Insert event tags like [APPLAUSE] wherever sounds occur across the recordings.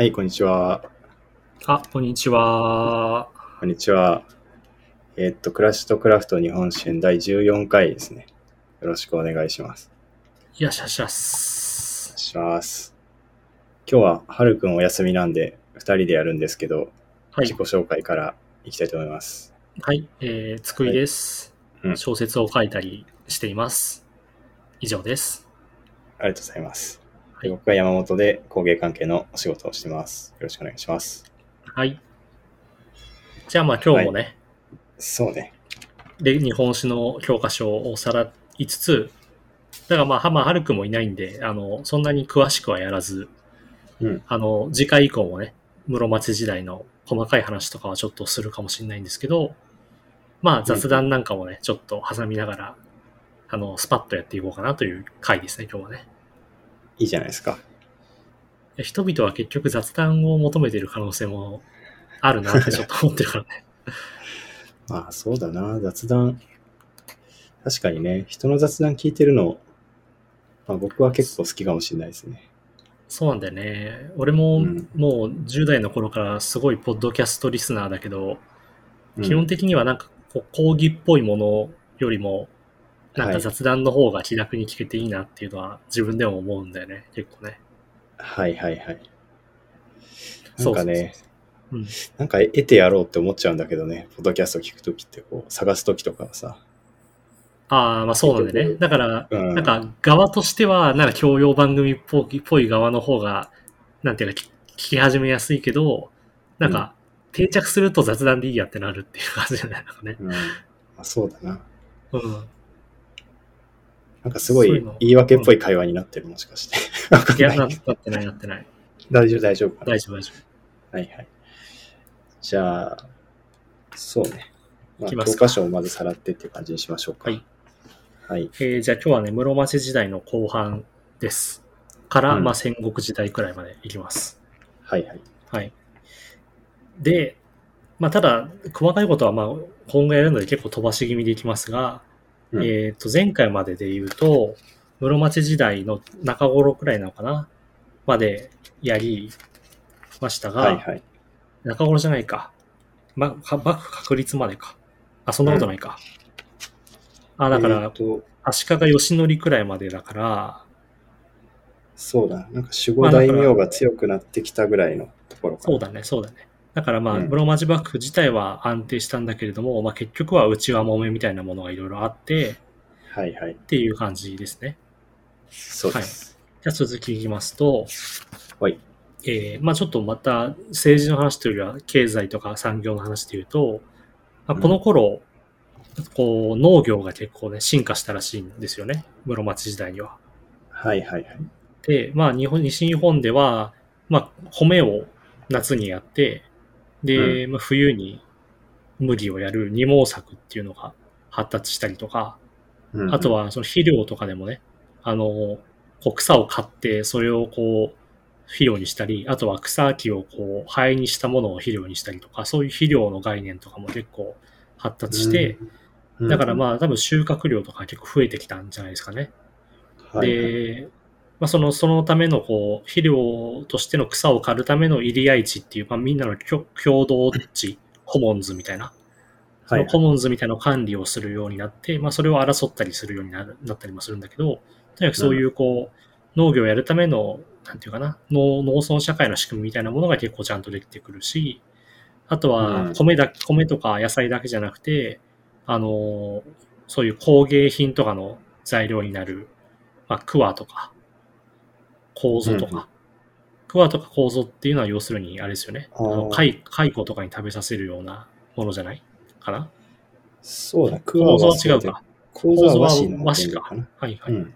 はい、こんにちは。あ、こんにちは。こんにちは。えーっと、クラッシュとクラフト日本支援第14回ですね。よろしくお願いします。いらっしゃいしゃ。します。今日は、はるくんお休みなんで、2人でやるんですけど、はい自己。紹介からいきたいと思います。はい。えー、つくいです、うん小説を書いたりしています。以上です。ありがとうございます。はい僕は山本で工芸関係のお仕事をしてます。よろしくお願いします。はい。じゃあまあ今日もね、そうね。で日本史の教科書をさらいつつ、だからまあ、はまあ、はるくんもいないんで、あの、そんなに詳しくはやらず、うん。あの、次回以降もね、室町時代の細かい話とかはちょっとするかもしれないんですけど、まあ雑談なんかもね、ちょっと挟みながら、あの、スパッとやっていこうかなという回ですね、今日はね。いいじゃないですか。人々は結局雑談を求めている可能性もあるなってちょっと思ってるからね。[LAUGHS] まあ、そうだな。雑談。確かにね、人の雑談聞いてるの、まあ、僕は結構好きかもしれないですね。そうなんだよね。俺もうんもう10代の頃からすごいポッドキャストリスナーだけど、うん基本的にはなんかこう講義っぽいものよりも、なんはいか雑談の方が気楽に聞けていいなっていうのは自分でも思うんだよね、結構ね。はいはいはい。なそうんかね、うん。なんか得てやろうって思っちゃうんだけどね、ポッドキャスト聞くときってこう、探すときとかはさ。ああ、まあそうなんだよね。だから、うんなんか側としては、なんか教養番組っぽいっぽい側の方が、なんていうか聞聞き始めやすいけど、なんか定着すると雑談でいいやってなるっていう感じじゃないのかね。うん。まあ、そうだな。うん。なんかすごい言い訳っぽい会話になってる、もしかして。いや、なってない、なってない。大丈夫、大丈夫。大丈夫、大丈はいはい。じゃあ、そうね。まあ、いきますか教科書をまずさらってっていう感じにしましょうか。はい。はい。夫。えー、じゃあ今日はね、室町時代の後半です。から、うんまあ戦国時代くらいまでいきます。はいはい。はい。で、まあただ、細かいことはまあ今後やるので結構飛ばし気味でいきますが、うんえっ、と、前回までで言うと、室町時代の中頃くらいなのかなまでやりましたが、はいはい。中頃じゃないか。ま、か幕府確立までか。あ、そんなことないか。あ、だから、えーと、足利義則くらいまでだから、そうだ。なんか守護大名が強くなってきたぐらいのところかなそうだね、そうだね。だからまあ、うん室町幕府自体は安定したんだけれども、まあ結局は内輪もめみたいなものがいろいろあって、はいはい。っていう感じですね。そうです。じゃあ続きいきますと、はい。えーまあちょっとまた政治の話というよりは経済とか産業の話でいうと、まあ、この頃、こう農業が結構ね進化したらしいんですよね。室町時代には。はいはいはい。で、まあ日本、西日本では、まあ米を夏にやって、で、まあ、冬に麦をやる二毛作っていうのが発達したりとか、うん。あと、はその肥料とかでもね、あの、こう草を買って、それをこう、肥料にしたり、あとは草木をこう、灰にしたものを肥料にしたりとか、そういう肥料の概念とかも結構発達して、うん、だからあ、まあ多分収穫量とか結構増えてきたんじゃないですかね。はいはい、で、まあ、その、そのための、こう、肥料としての草を刈るための入り合地っていう、まあ、みんなの共共同地、コモンズみたいな、そはい。のコモンズみたいな管理をするようになって、まあ、それを争ったりするようになるなったりもするんだけど、とにかくそういう、こう、農業をやるための、なんていうかな、農農村社会の仕組みみたいなものが結構ちゃんとできてくるし、あとうん。は米だ、米とか野菜だけじゃなくて、あの、そういう工芸品とかの材料になる、まあ、桑とか、構造とうんうんか。桑とか構造っていうのは要するに、あれですよね。蚕蚕とかに食べさせるようなものじゃない？かな？そうだ、構造は違うか。構造は和紙か。はいはい。うん。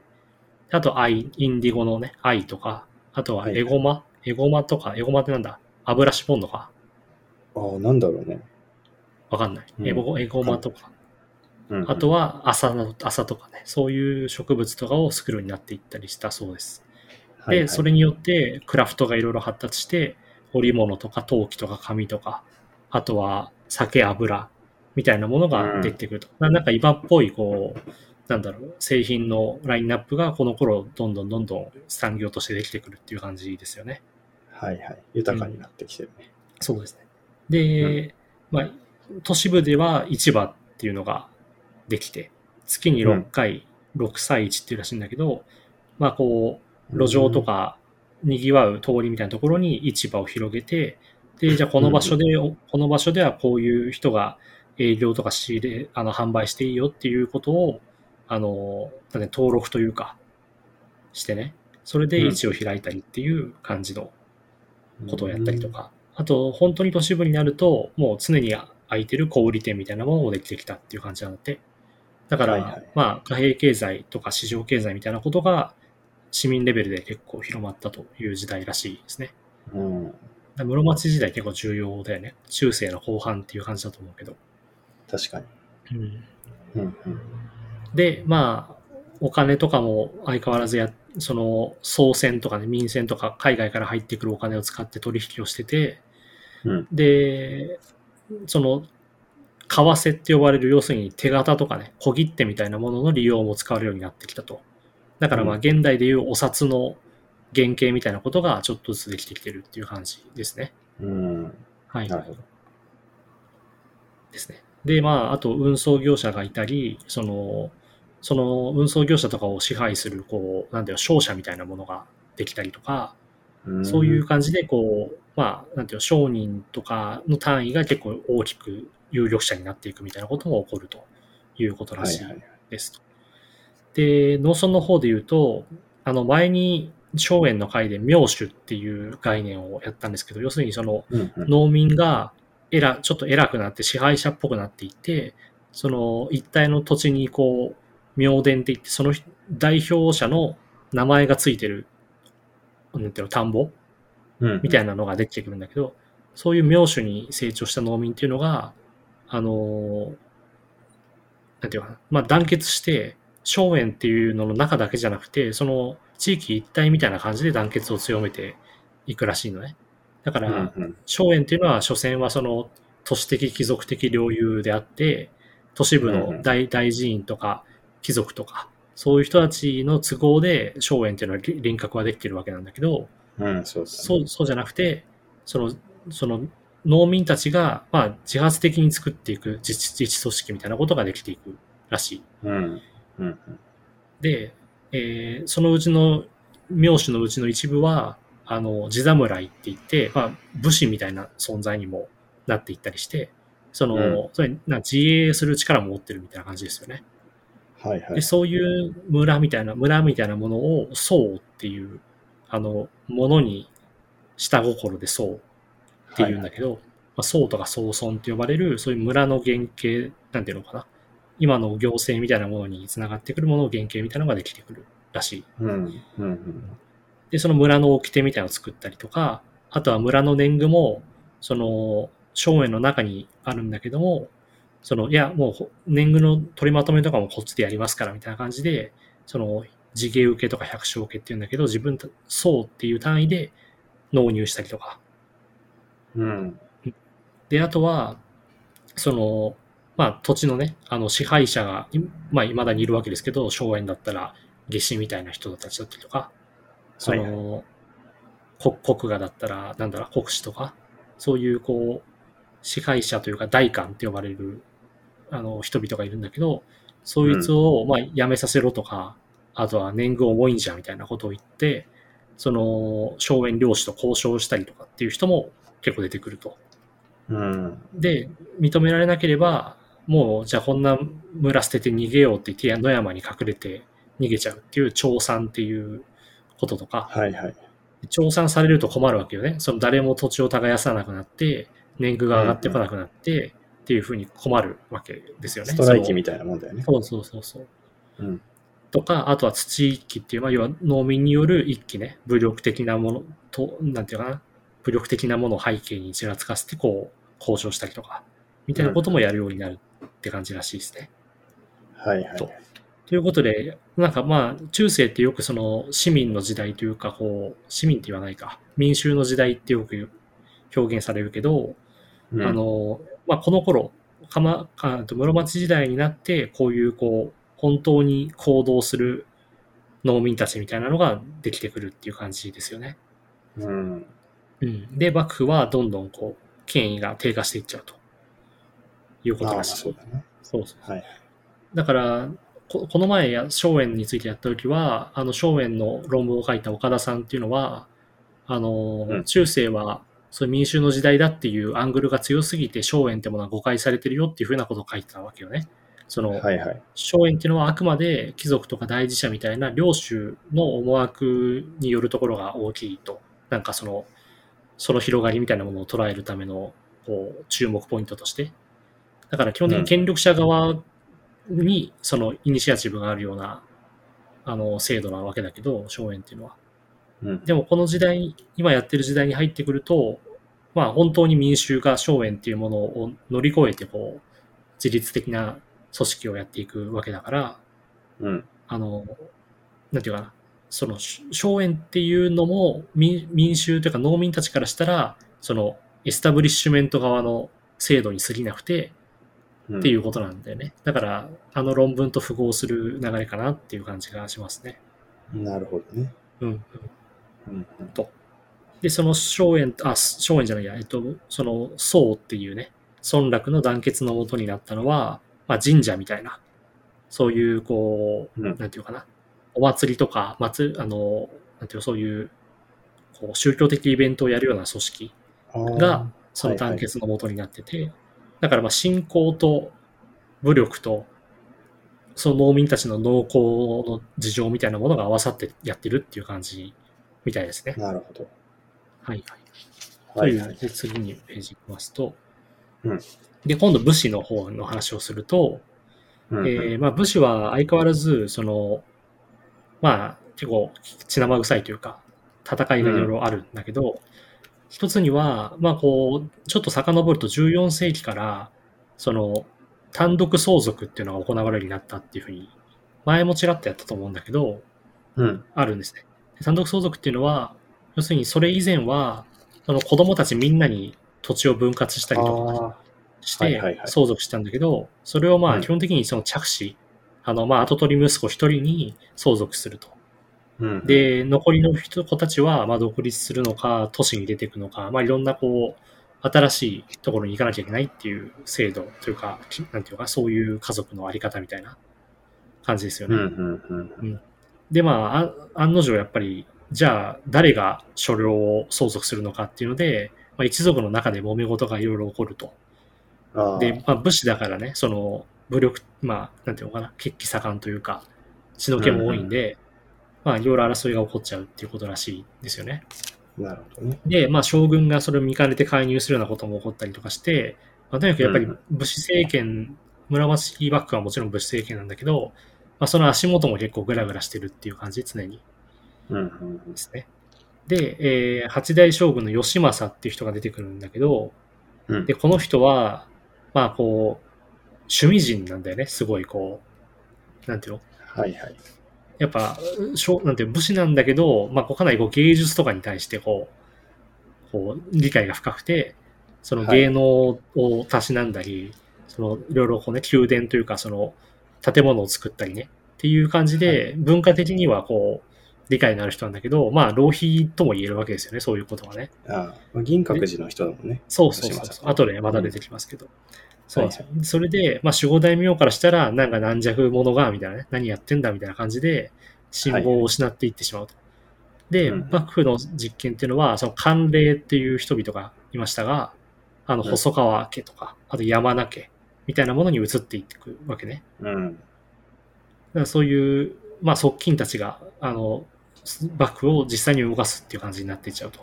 あと、アイ、インディゴのね、アイとか、あとははいエゴマ、エゴマとか、エゴマってなんだ？油シボンドか？ああ、なんだろうね。わかんない。うんエゴエゴマとか。うん、あとは麻の、麻とかね、そういう植物とかを作るようになっていったりしたそうです。はいはい、で、それによってクラフトがいろいろ発達して、織物とか陶器とか紙とか、あとは酒、油みたいなものが出てくると。ななんか今っぽい、こう、なんだろう、製品のラインナップがこの頃どんどんどんどん産業としてできてくるっていう感じですよね。はいはい。豊かになってきてるね。そうですね。で、まあ、都市部では市場っていうのができて、月に6回、6歳市っていうらしいんだけど、まあこう、路上とか賑わう通りみたいなところに市場を広げて、で、じゃあこの場所で、この場所ではこういう人が営業とか仕入れ、あの、販売していいよっていうことを、あの、登録というか、してね、それで市を開いたりっていう感じのことをやったりとか、あと、本当に都市部になると、もう常に空いてる小売店みたいなものもできてきたっていう感じなので、だから、まあ、貨幣経済とか市場経済みたいなことが市民レベルで結構広まったという時代らしいですね。うん。室町時代結構重要だよね。中世の後半っていう感じだと思うけど。確かに。うんうんうん。で、まあ、お金とかも相変わらずや、その、総銭とかね、民銭とか海外から入ってくるお金を使って取引をしてて、うんで、その、為替って呼ばれる、要するに手形とかね、小切手みたいなものの利用も使われるようになってきたと。だからまあ、うん現代でいうお札の原型みたいなことがちょっとずつできてきてるっていう感じですね。うん。はい。なるほど。ですね。で、まあ、あと運送業者がいたり、その、その運送業者とかを支配する、こう、なんだよ、商社みたいなものができたりとか、んそういう。感じで、こう、まあ、なんていうの、商人とかの単位が結構大きく有力者になっていくみたいなことも起こるということらしい。ですと。で、農村の方で言うと、あの、前に、荘園の会で名手っていう概念をやったんですけど、要するにその。農民が偉、ちょっと偉くなって支配者っぽくなっていって、その一帯の土地にこう、名伝って言って、その代表者の名前がついてる、なんていうの、田んぼ？うんみたいなのができてくるんだけど、そういう名手に成長した農民っていうのが、あの、なんていうかな、まあ団結して、荘園っていうのの中だけじゃなくて、その地域一体みたいな感じで団結を強めていくらしいのね。だかうんら、うん。荘園っていうのは、所詮はその都市的貴族的領有であって、都市部うんうんの大大寺院とか貴族とか、そういう人たちの都合で荘園っていうのは輪郭はできてるわけなんだけど、うん、そうそう、そうじゃなくて、その、その農民たちが、まあ、自発的に作っていく自治自治組織みたいなことができていくらしい。うん。うん。で、えーそのうちの、名手のうちの一部は、あの、地侍って言って、まあ、武士みたいな存在にもなっていったりして、その、うんそれな自衛する力も持ってるみたいな感じですよね。で、はいはい。そういう村みたいな、村みたいなものを、僧っていう、あの、ものに下心で僧っていうんだけど、まあ、僧とか僧村って呼ばれる、そういう村の原型、なんていうのかな。今の行政みたいなものにつながってくるものの原型みたいなのができてくるらしい。うん。うんうん。で、その村の掟みたいなのを作ったりとか、あとは村の年貢も、その、荘園の中にあるんだけども、その、いや、もうほ年貢の取りまとめとかもこっちでやりますから、みたいな感じで、その、地毛受けとか百姓受けっていうんだけど、自分た、層っていう単位で納入したりとか。うん。で、あとは、その、まあ、土地のね、あの、支配者が、いまあ、未だにいるわけですけど、荘園だったら、下司みたいな人たちだったりとか、その、国国画だったら、なんだろう、国司とか、そういう、こう、支配者というか、大官って呼ばれる、あの、人々がいるんだけど、そいつを、まあ、辞めさせろとか、あとは年貢重いんじゃんみたいなことを言って、その、荘園領主と交渉したりとかっていう人も結構出てくると。うん。で、認められなければ、もう、じゃあこんな村捨てて逃げようって言って、野山に隠れて逃げちゃうっていう調産っていうこととか、はいはい。調産されると困るわけよね。その誰も土地を耕さなくなって、年貢が上がってこなくなって、っていうふうに困るわけですよね。ストライキみたいなもんだよね。そうそうそうそう。うん。とか、あとは土一揆っていう、まあ、要は農民による一揆ね、武力的なものと、なんていうかな、武力的なものを背景にちらつかせて、こう、交渉したりとか、みたいなこともやるようになるって感じらしいですね。はいはい。とということで、なんかまあ、中世ってよくその市民の時代というか、こう、市民って言わないか、民衆の時代ってよく表現されるけど、うんあ、の、まあ、この頃、かま、あと室町時代になって、こういう、こう、本当に行動する農民たちみたいなのができてくるっていう感じですよね。うん。うん。で、幕府はどんどんこう、権威が低下していっちゃうということらしい。そうだね。そうそう。はい。だから、ここの前や、荘園についてやった時は、あの、荘園の論文を書いた岡田さんっていうのは、あの、うん中世は、そういう民衆の時代だっていうアングルが強すぎて、荘園ってものは誤解されてるよっていうふうなことを書いてたわけよね。その、はいはい。荘園っていうのはあくまで貴族とか大事者みたいな領主の思惑によるところが大きいと。なんかその、その広がりみたいなものを捉えるための、こう、注目ポイントとして。だから基本的に権力者側に、そのイニシアチブがあるような、あの、制度なわけだけど、荘園っていうのは。うん。でもこの時代、今やってる時代に入ってくると、まあ本当に民衆が荘園っていうものを乗り越えて、こう、自律的な組織をやっていくわけだから、うん。あの、なんていうかな、その、し荘園っていうのも民民衆というか農民たちからしたら、その、エスタブリッシュメント側の制度に過ぎなくてうんっていうことなんだよね。だから、あの論文と符合する流れかなっていう感じがしますね。なるほどね。うん。うんうん。で、その荘園、あ、荘園じゃないや、えっと、その宋っていうね、村落の団結のもとになったのは、まあ神社みたいな、そういう、こう、うんなんていうかな、お祭りとか、祭あの、なんていうのそういう、こう、宗教的イベントをやるような組織が、その団結のもとになってて、だからまあ信仰と武力と、その農民たちの農耕の事情みたいなものが合わさってやってるっていう感じみたいですね。なるほど。はいはい。という、はいはい。で次にページ行きますと、うんで、今度武士の方の話をすると、うんえーまあ、武士は相変わらず、その、まあ、結構血生臭いというか、戦いがいろいろあるんだけど、一つには、まあこう、ちょっと遡ると14世紀から、その、単独相続っていうのが行われるようになったっていうふうに、前もちらっとやったと思うんだけど、うん。あるんですね。で単独相続っていうのは、要するにそれ以前は、その子供たちみんなに土地を分割したりとかあしてはいはいはい相続したんだけど、それをまうんあ基本的にその着手、あのまあ後取り息子一人に相続すると。ーうん、で、残りの人子たちはまあ独立するのか、都市に出ていくのか、まあいろんなこう、新しいところに行かなきゃいけないっていう制度というか、きなんていうか、そういう家族のあり方みたいな感じですよね。うんうんうんで、まあ、あ案の定やっぱり、じゃあ誰が所領を相続するのかっていうので、まあ、一族の中で揉め事がいろいろ起こると。で、まあ、武士だからね、その武力、まあ、なんていうのかな、血気盛んというか、血の気も多いんで、まあ、いろいろ争いが起こっちゃうっていうことらしいですよね。なるほどね。で、まあ、将軍がそれを見かねて介入するようなことも起こったりとかして、まあ、とにかくやっぱりうん武士政権、村町幕府はもちろん武士政権なんだけど、まあ、その足元も結構グラグラしてるっていう感じ、常に。うんうんですね。で、えー八代将軍の義政っていう人が出てくるんだけど、うんで、この人は、まあこう、趣味人なんだよね。すごいこう、なんていうの？はいはい。やっぱ、しょなんて武士なんだけど、まあこうかなりこう芸術とかに対してこう、こう、理解が深くて、その芸能をたしなんだり、そのいろいろこうね、宮殿というかその建物を作ったりね、っていう感じで、文化的にはこう、理解のある人なんだけど、まあ浪費とも言えるわけですよね、そういうことはね。ああ、銀閣寺の人だもんね。そうそうそうそう。後でまだ出てきますけど。そうなんですよ。それで、まあ守護大名からしたら、なんか軟弱者が、みたいなね、何やってんだみたいな感じで、信望を失っていってしまうと。で、うん幕府の実験っていうのは、その官令っていう人々がいましたが、あの、うん細川家とか、あと山名家みたいなものに移っていっていくわけね。うん。だからそういう、まあ、側近たちが、あの、幕府を実際に動かすっていう感じになっていっちゃうと。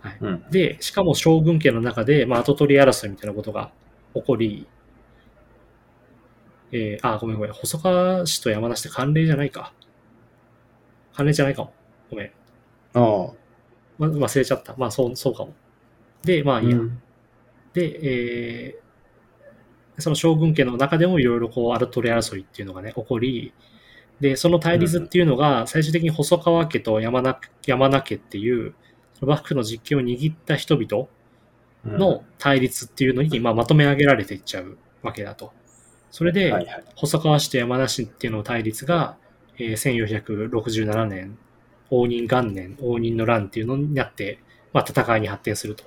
はい。うん。で、しかも将軍家の中で、まあ、後取り争いみたいなことが起こり、えー、あ、ごめんごめん。細川氏と山梨って関連じゃないか。関連じゃないかも。ごめん。ああ。ま、忘れちゃった。まあ、そう、そうかも。で、まあ、いいや。うんで、えーその将軍家の中でもいろいろこう、アルトレ争いっていうのがね、起こり、で、その対立っていうのが、最終的に細川家と山名山名家っていう、幕府の実権を握った人々の対立っていうのに、まあ、まとめ上げられていっちゃうわけだと。それで。細川氏と山梨っていうのの対立が、えー1467年、応仁元年、応仁の乱っていうのになって、まあ、戦いに発展すると。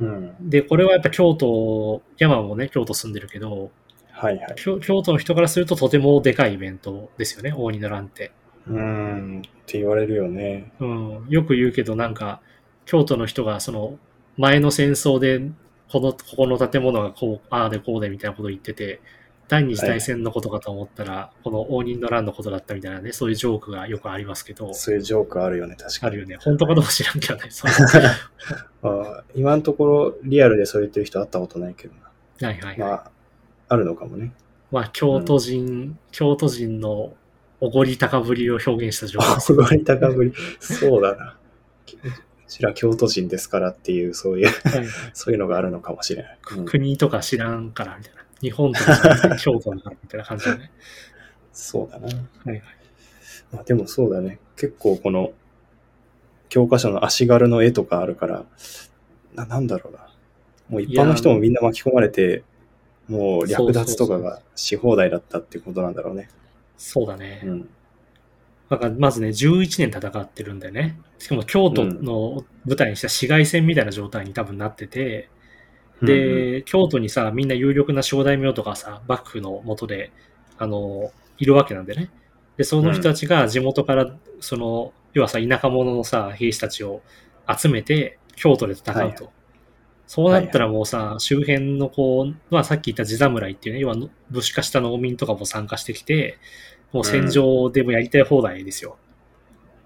うん。で、これはやっぱ京都、山もね、京都住んでるけど、はいはい。京京都の人からするととてもでかいイベントですよね、大仁の乱って。うん。って言われるよね。うん、よく言うけど、なんか、京都の人が、その、前の戦争で、この、ここの建物がこう、ああでこうでみたいなこと言ってて、第二次大戦のことかと思ったら、この応仁の乱のことだったみたいなね、そういうジョークがよくありますけど、そういうジョークあるよね、確かに。あるよね。本当かどうか知らんけどね。そう [LAUGHS] まあ、今のところリアルでそう言ってる人会ったことないけどな。はいはいはい。まあ、あるのかもね。まあ、京都人、京都人のおごり高ぶりを表現したジョークあ、[LAUGHS] すごい高ぶり。そうだな。うちら京都人ですからっていう、そういう、[LAUGHS] そういうのがあるのかもしれない。うん国とか知らんからみたいな。日本とか [LAUGHS] 京都だからみたいな感じだね。そうだな。はいはい。まあ、でもそうだね。結構この、教科書の足軽の絵とかあるから、ななんだろうな。もう一般の人もみんな巻き込まれて、もう略奪とかがし放題だったっていうことなんだろうね。そうだね。うん。だからまずね、11年戦ってるんだよね。しかも京都の舞台にした市街戦みたいな状態に多分なってて、で、京都にさ、みんな有力な小大名とかさ、幕府の下で、あの、いるわけなんでね。で、その人たちが地元から、その、要はさ、田舎者のさ、兵士たちを集めて、京都で戦うと。はいそうなったらもうさ、周辺のこう、まあさっき言った地侍っていうね、要は武士化した農民とかも参加してきて、もう戦場でもやりたい放題ですよ。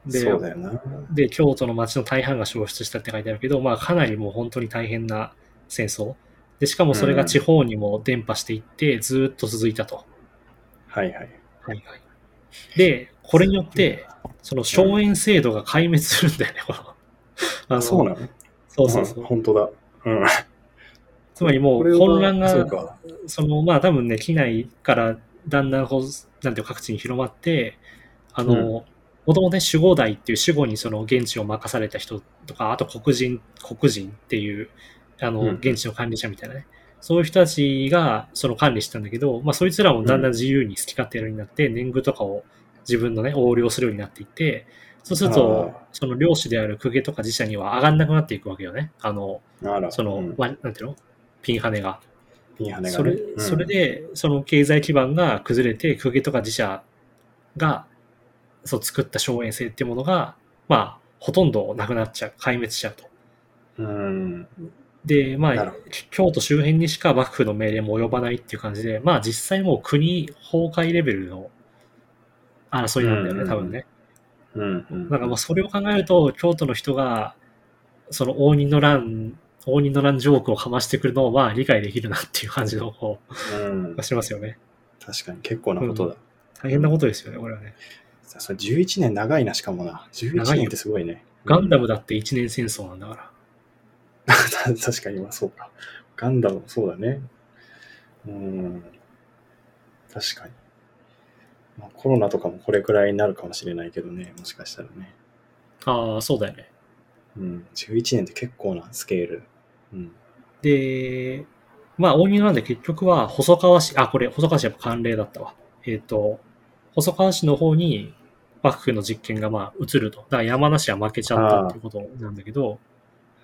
でそうだよな。で、京都の町の大半が消失したって書いてあるけど、まあかなりもう本当に大変な戦争。で、しかもそれが地方にも伝播していって、ずーっと続いたと。はいはい。はいはい。で、これによって、その荘園制度が壊滅するんだよね、この。あのそうなの？そうそうそう。ん本当だ。うん。つまりもう混乱が。その、まあ多分ね、機内からだんだんこう、なんていうか各地に広まって、あの、うんもともとね、守護代っていう守護にその現地を任された人とか、あと黒人、黒人っていう、あの、うん現地の管理者みたいなね。そういう人たちがその管理してたんだけど、まあそいつらもだんだん自由に好き勝手やるようになって、年貢とかを自分のね、横領するようになっていって、そうするとあ、その領主である公家とか自社には上がんなくなっていくわけよね。あの、あら、その、うんわなんていうの？ピンハネが。それうんそれで、その経済基盤が崩れて、公家とか自社がそう作った荘園制っていうものが、まあ、ほとんどなくなっちゃう、壊滅しちゃうと。うん。で、まあ京都周辺にしか幕府の命令も及ばないっていう感じで、まあ実際もう国崩壊レベルの争いなんだよね、うん多分ね。うん。うん。なんかまあそれを考えると、京都の人が、その応仁の乱、応仁の乱ジョークをかましてくるのをまあ理解できるなっていう感じのこうんう、しますよね。確かに結構なことだ。大変なことですよね、これはね。さそれ11年長いな、しかもな。11長いよ年ってすごいね。ガンダム。ムだって一年戦争なんだから。[LAUGHS] 確かに、まあそうか。ガンダムもそうだね。うん。確かに。まあ、コロナとかもこれくらいになるかもしれないけどね、もしかしたらね。ああ、そうだよね。うん。11年って結構なスケール。うん。で、まあ、大仁なんで結局は細川市、あ、これ、細川市やっぱ慣例だったわ。えっ、と、細川市の方に幕府の実権がまあ移ると。だから山梨は負けちゃったっていうことなんだけど、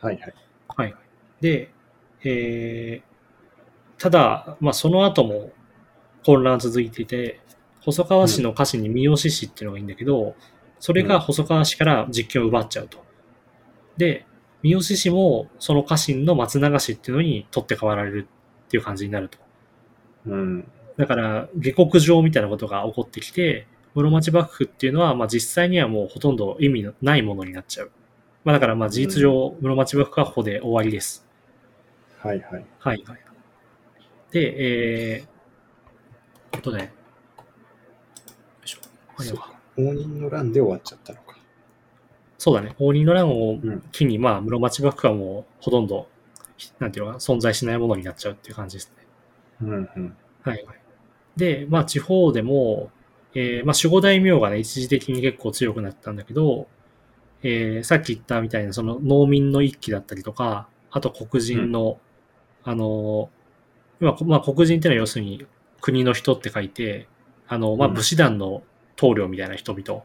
はいはい。はいはい。で、えー、ただ、まあその後も混乱続いていて、細川市の家臣に三好市っていうのがいいんだけど、それが細川市から実権を奪っちゃうと。で、三好市もその家臣の松永市っていうのに取って代わられるっていう感じになると。うん。だから、下克上みたいなことが起こってきて、室町幕府っていうのは、まあ実際にはもうほとんど意味のないものになっちゃう。まあだからまあ事実上、室町幕府はここで終わりです。はいはい。はいはい。で、えー、あとね、よいしょ。あれはそうか。応仁の乱で終わっちゃったのか。そうだね。応仁の乱をうん。機に、まあ、室町幕府はもうほとんど、なんていうのかな、存在しないものになっちゃうっていう感じですね。うんうん。はいはい。で、まあ地方でも、えーまあ守護大名がね、一時的に結構強くなったんだけど、えーさっき言ったみたいなその農民の一揆だったりとか、あと黒人の、あのー、まあ、まあ黒人っていうのは要するに国の人って書いて、あの、まあうん武士団の棟梁みたいな人々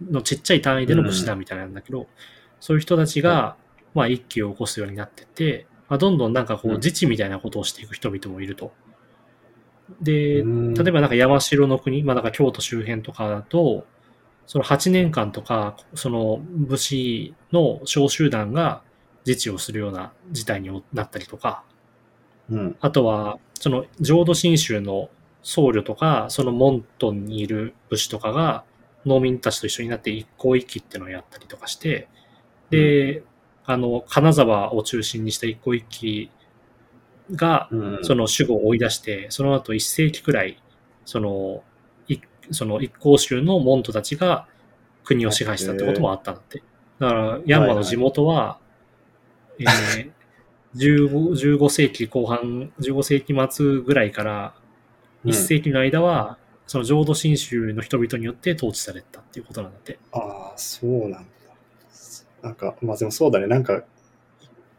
のちっちゃい単位での武士団みたいなんだけど、そういう人たちが、まあ一揆を起こすようになってって、まあ、どんどんなんかこううん。自治みたいなことをしていく人々もいると。で、うん。例えばなんか山城の国、まあなんか京都周辺とかだと、その8年間とか、その武士の小集団が自治をするような事態になったりとか、うん。あとは、その浄土真宗の僧侶とか、その門徒にいる武士とかが農民たちと一緒になって一向一揆っていうのをやったりとかして、で、あの、金沢を中心にした一向一揆が、うん。その守護を追い出して、その後一世紀くらい、その、いその一向宗の門徒たちが国を支配したってこともあったんだって。だから、ヤンマの地元は、えー15、[LAUGHS] 15世紀後半、15世紀末ぐらいからうん1世紀の間は、その浄土真宗の人々によって統治されたっていうことなんだって。ああ、そうなんだ。なんか、まあでもそうだね。なんか、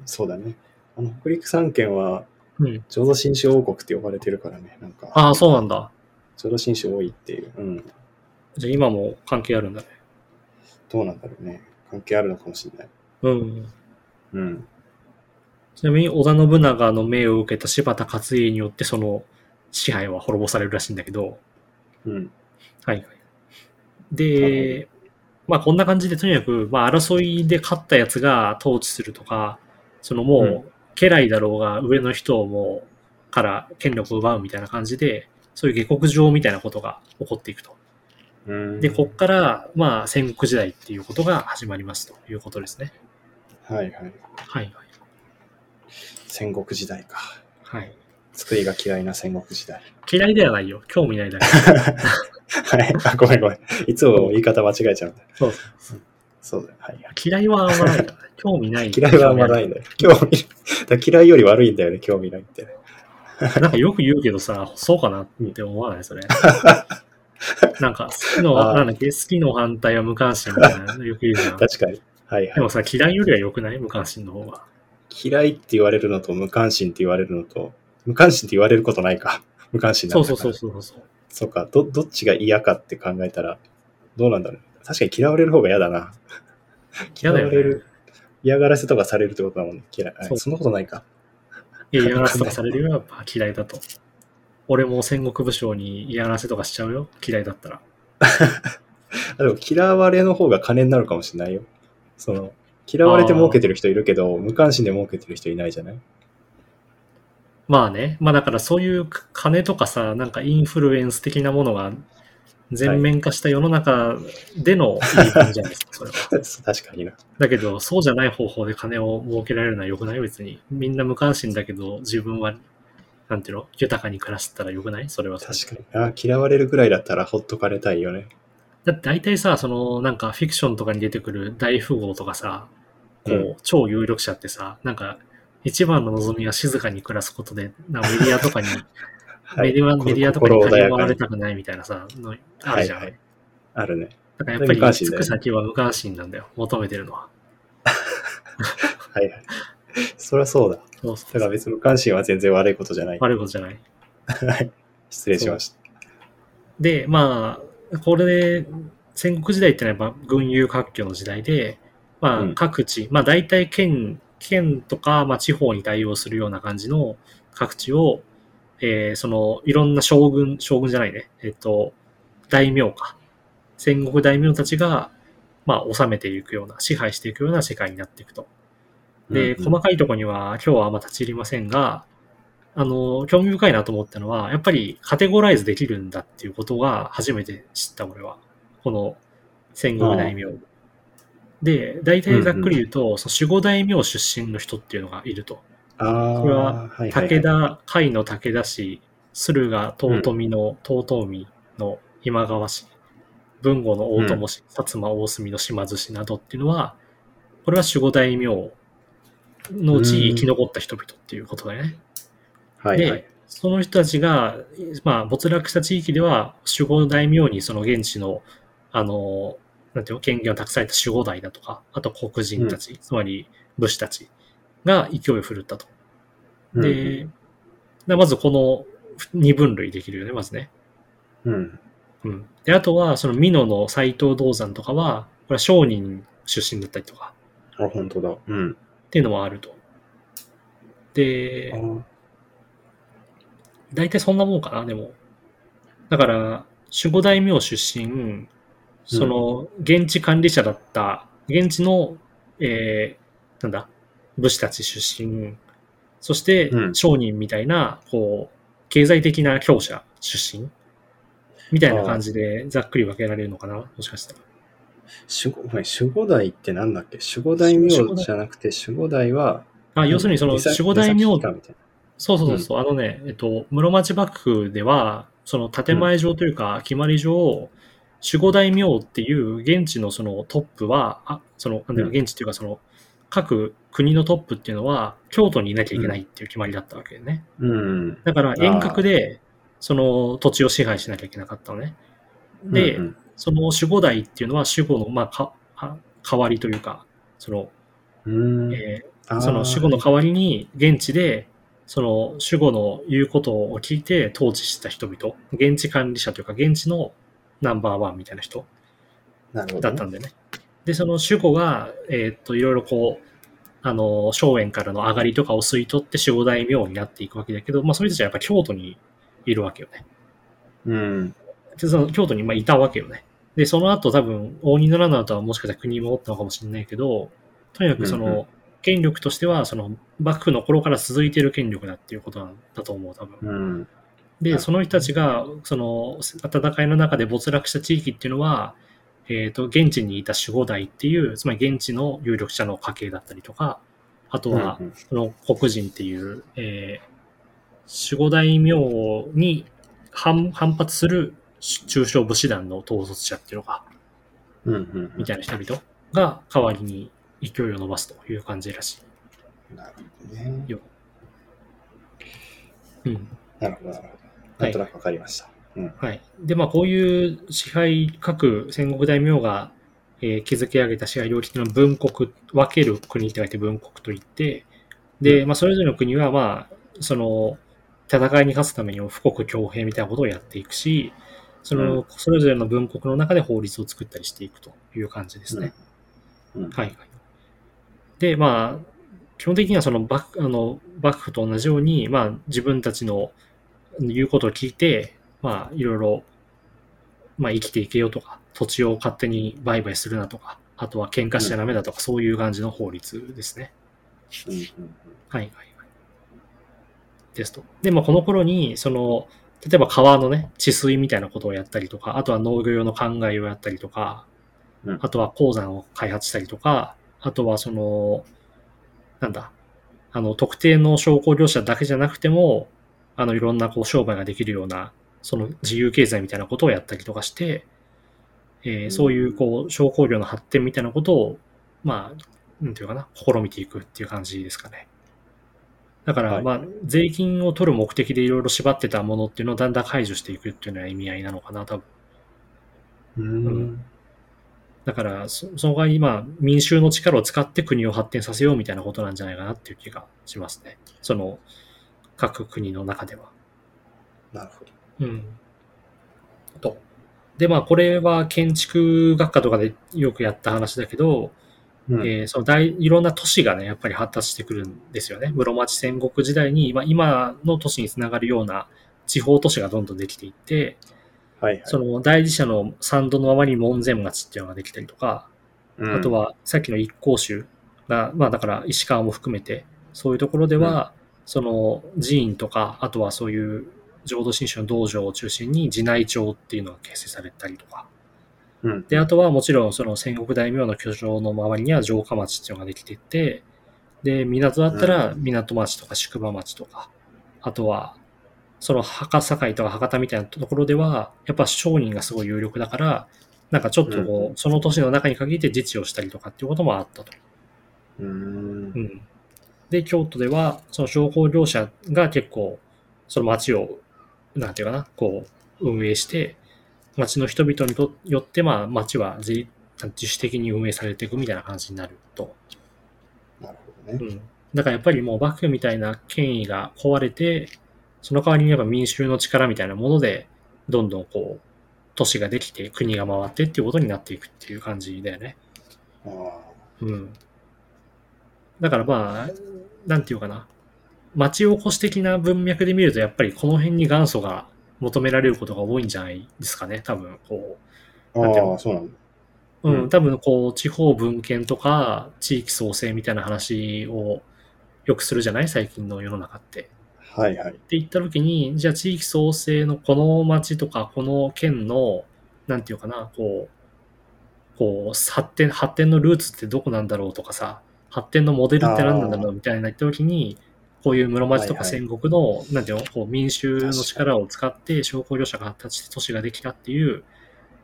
そうだね。あの、北陸三県は、うん。浄土真宗王国って呼ばれてるからね。なんか、ああ、そうなんだ。浄土真宗多いっていう。うん。じゃあ今も関係あるんだね。どうなんだろうね。関係あるのかもしれない。うん。うん。ちなみに織田信長の命を受けた柴田勝家によってその支配は滅ぼされるらしいんだけど、うん。はいはい。で、まあこんな感じでとにかく、まあ争いで勝ったやつが統治するとか、そのもう、うん家来だろうが上の人をもう、から権力を奪うみたいな感じで、そういう下克上みたいなことが起こっていくと。うん。で、こっから、まあ戦国時代っていうことが始まりますということですね。はいはい。はいはい。戦国時代か。はい。作りが嫌いな戦国時代。嫌いではないよ。興味ないだけ。はい。あ、ごめんごめん。いつも言い方間違えちゃうんだ。そうそうだよ。はいはい。嫌いはあんまないからね。興味ない。嫌いはあんまないんだよ。興味、だ嫌いより悪いんだよね、興味ないってね。なんかよく言うけどさ、そうかなって思わない？それ。[LAUGHS] なんか、好きの、なんだっけ、好きの反対は無関心みたいなのよく言うじゃん。確かに。はいはい。でもさ、嫌いよりは良くない？無関心の方が。嫌いって言われるのと無関心って言われるのと、無関心って言われることないか。[LAUGHS] 無関心なんだからそうそうそうそうそう。そうか。ど、どっちが嫌かって考えたら、どうなんだろう。確かに嫌われる方が嫌だな。[LAUGHS] 嫌だよねわれる。嫌がらせとかされるってことだもんね。嫌い。あそうそんなことないか。いや嫌がらせとかされるよ、やっぱ嫌いだと。俺も戦国武将に嫌がらせとかしちゃうよ、嫌いだったら。[LAUGHS] あでも嫌われの方が金になるかもしれないよ。その、嫌われて儲けてる人いるけど、無関心で儲けてる人いないじゃない？まあね、まあだからそういう金とかさ、なんかインフルエンス的なものが全面化した世の中での言い分じゃないですか、それは。[LAUGHS] 確かにな。だけど、そうじゃない方法で金を儲けられるのは良くない？別に。みんな無関心だけど、自分は、なんていうの？豊かに暮らしてたら良くない？それはそれで確かにな。嫌われるくらいだったらほっとかれたいよね。だって大体さ、その、なんかフィクションとかに出てくる大富豪とかさ、こう、うん超有力者ってさ、なんか、一番の望みは静かに暮らすことで、なメディアとかに、[LAUGHS] はいメディアメディアとかに心穏金を回。れたくないみたいなさ、のあるじゃん。はいはいあるね。だからやっぱり、つく先は無関心なんだよ、求めてるのは。[LAUGHS] はいはい。そりゃそうだ。そうそうだから別に無関心は全然悪いことじゃない。悪いことじゃない。はい。失礼しました。で、まあ、これで、戦国時代ってのはやっぱ軍友割拠の時代で、まあうん各地、まあ大体県、県とか、まあ地方に対応するような感じの各地を、えーその、いろんな将軍、将軍じゃないね、えっと、大名か。戦国大名たちが、まあ治めていくような、支配していくような世界になっていくと。で、うんうん細かいところには今日はあんま立ち入りませんが、あの、興味深いなと思ったのは、やっぱりカテゴライズできるんだっていうことが初めて知った、俺は。この戦国大名。で、大体ざっくり言うと、その守護大名出身の人っていうのがいると。ああ、これははいはいはい。武田、甲斐の武田氏、駿河遠江の遠江の今川氏、豊後の大友氏、薩摩大隅の島津氏などっていうのは、これは守護大名のうち生き残った人々っていうことだよね。はいはい。で、その人たちが、まあ、没落した地域では、守護大名にその現地の、あの、なんていうの、権限を託された守護代だとか、あと黒人たち、つまり武士たちが勢いを振るったと。で、うんでまずこの二分類できるよね、まずね。うん。うん。で、あとは、その美濃の斎藤道山とかは、これは商人出身だったりとか、あ、本当だ。うん。っていうのもあると。で、あ大体そんなもんかな、でも。だから、守護大名出身、その、現地管理者だった、現地の、えー、なんだ、武士たち出身、そしてう、ん。商人みたいな、こう、経済的な強者出身。みたいな感じで、ざっくり分けられるのかなもしかしたら。守護守護代ってなんだっけ？守護大名じゃなくて守護代は、あ、要するにその、守護大名そうそうそうそう、あのね、えっと、室町幕府では、その建前上というか、決まり上、守護大名っていう現地のそのトップは、あその、なんだろう、うん現地っていうかその、各国のトップっていうのは、京都にいなきゃいけないっていう決まりだったわけね。な。うん。だから遠隔で、その土地を支配しなきゃいけなかったのね。で、うんその守護代っていうのは守護の、まあ、か、は代わりというか、その、うん、えーその守護の代わりに現地でその守護の言うことを聞いて統治した人々、現地管理者というか現地のナンバーワンみたいな人だったんでね。で、その守護が、えーっと、いろいろこう、あの、荘園からの上がりとかを吸い取って守護大名になっていくわけだけど、まあ、それたちはやっぱ京都にいるわけよね。うん。で、その京都にまあいたわけよね。で、その後多分、応仁の乱の後はもしかしたら国に戻ったのかもしれないけど、とにかくその、うんうん権力としては、その、幕府の頃から続いている権力だっていうことなんだと思う、多分。うん。で、その人たちが、その、戦いの中で没落した地域っていうのは、えっ、と、現地にいた守護代っていう、つまり現地の有力者の家系だったりとか、あとは、その黒人っていう、えー守護大名に反反発する中小武士団の統率者っていうのが、うんうんみたいな人々が代わりに勢いを伸ばすという感じらしうん。なるほどね。うん。なるほど、なるほど。なんとなくわかりました。うん。はい。で、まあ、こういう支配、各戦国大名が、えー築き上げた支配領域のは文国、分ける国って書いて文国といって、で、うんまあ、それぞれの国は、まあ、その、戦いに勝つためにも富国強兵みたいなことをやっていくし、その、うんそれぞれの文国の中で法律を作ったりしていくという感じですね。うん。はいはい。で、まあ、基本的にはその幕あの幕府と同じように、まあ、自分たちの言うことを聞いて、まあ、いろいろ、まあ、生きていけよとか、土地を勝手に売買するなとか、あとは喧嘩しちゃダメだとか、そういう感じの法律ですね。うんうんはいはいはい。ですと。で、まあ、この頃に、その、例えば川のね、治水みたいなことをやったりとか、あとは農業用の灌漑をやったりとか、うんあとは鉱山を開発したりとか、あとはその、なんだ、あの、特定の商工業者だけじゃなくても、あの、いろんなこう商売ができるような、その自由経済みたいなことをやったりとかして、えーうんそういうこう、商工業の発展みたいなことを、まあ、なんていうかな、試みていくっていう感じですかね。だから、はいまあ、税金を取る目的でいろいろ縛ってたものっていうのをだんだん排除していくっていうのは意味合いなのかな、多分。うん。うんだから、そその代わり、まあ、民衆の力を使って国を発展させようみたいなことなんじゃないかなっていう気がしますね。その、各国の中では。なるほど。うん。と。で、まあ、これは建築学科とかでよくやった話だけど、うんえーその大、いろんな都市がね、やっぱり発達してくるんですよね。室町戦国時代に、まあ、今の都市につながるような地方都市がどんどんできていって、はいはい。その大寺社の参道の周りに門前町っていうのができたりとか、うんあと、はさっきの一向宗が、まあだから石川も含めて、そういうところでは、その寺院とか、あとはそういう浄土真宗の道場を中心に寺内町っていうのが形成されたりとか、うん。で、あとはもちろんその戦国大名の居城の周りには城下町っていうのができてて、で、港だったら港町とか宿場町とか、あとは、その墓境とか博多みたいなところでは、やっぱ商人がすごい有力だから、なんかちょっとこう、その都市の中に限って自治をしたりとかっていうこともあったと。うんう。ん。で、京都では、その商工業者が結構、その町を、なんていうかな、こう、運営して、町の人々にとよって、まあ、町は自自主的に運営されていくみたいな感じになると。なるほどね。うん。だからやっぱりもう幕府みたいな権威が壊れて、その代わりにやっぱ民衆の力みたいなもので、どんどんこう、都市ができて、国が回ってっていうことになっていくっていう感じだよね。ああ。うん。だからまあ、なんていうかな。町おこし的な文脈で見ると、やっぱりこの辺に元祖が求められることが多いんじゃないですかね。多分、こうのああ、そうなんだ。う。うん、うん多分こう、地方分権とか、地域創生みたいな話をよくするじゃない？最近の世の中って。はいはい。って言った時に、じゃあ地域創生のこの町とかこの県の、なんていうかな、こう、こう、発展、発展のルーツってどこなんだろうとかさ、発展のモデルって何なんだろうみたいな時に、こういう室町とかはいはい戦国の、なんていうの、こう民衆の力を使って商工業者が発達して都市ができたっていう、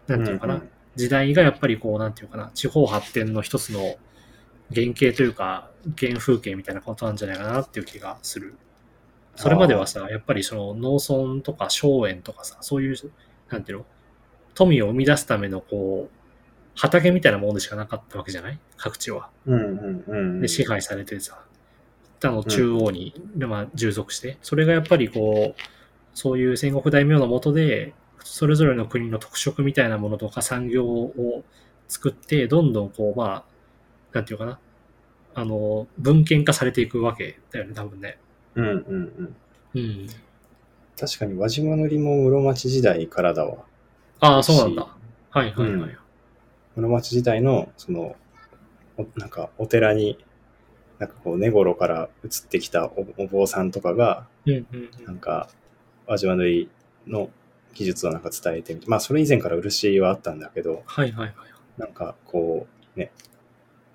なんていうかな、うんうん。時代がやっぱりこう、なんていうかな、地方発展の一つの原型というか、原風景みたいなことなんじゃないかなっていう気がする。それまではさ、やっぱりその農村とか荘園とかさ、そういう、なんていうの、富を生み出すためのこう、畑みたいなものでしかなかったわけじゃない？各地は。うんうんうん。で、支配されてさ、あの中央に、まあ、従属して、それがやっぱりこう、そういう戦国大名の下で、それぞれの国の特色みたいなものとか産業を作って、どんどんこう、まあ、なんていうかな、あの、文献化されていくわけだよね、多分ね。うんうんうん。うん。確かに輪島塗も室町時代からだわ。ああ、そうなんだ。はいはいはい。うん室町時代の、その、おなんかお寺に、なんかこう、根頃から移ってきたおお坊さんとかが、うんうんうなんんか、輪島塗の技術をなんか伝えてみて、まあそれ以前から漆はあったんだけど、はいはいはい。なんかこう、ね、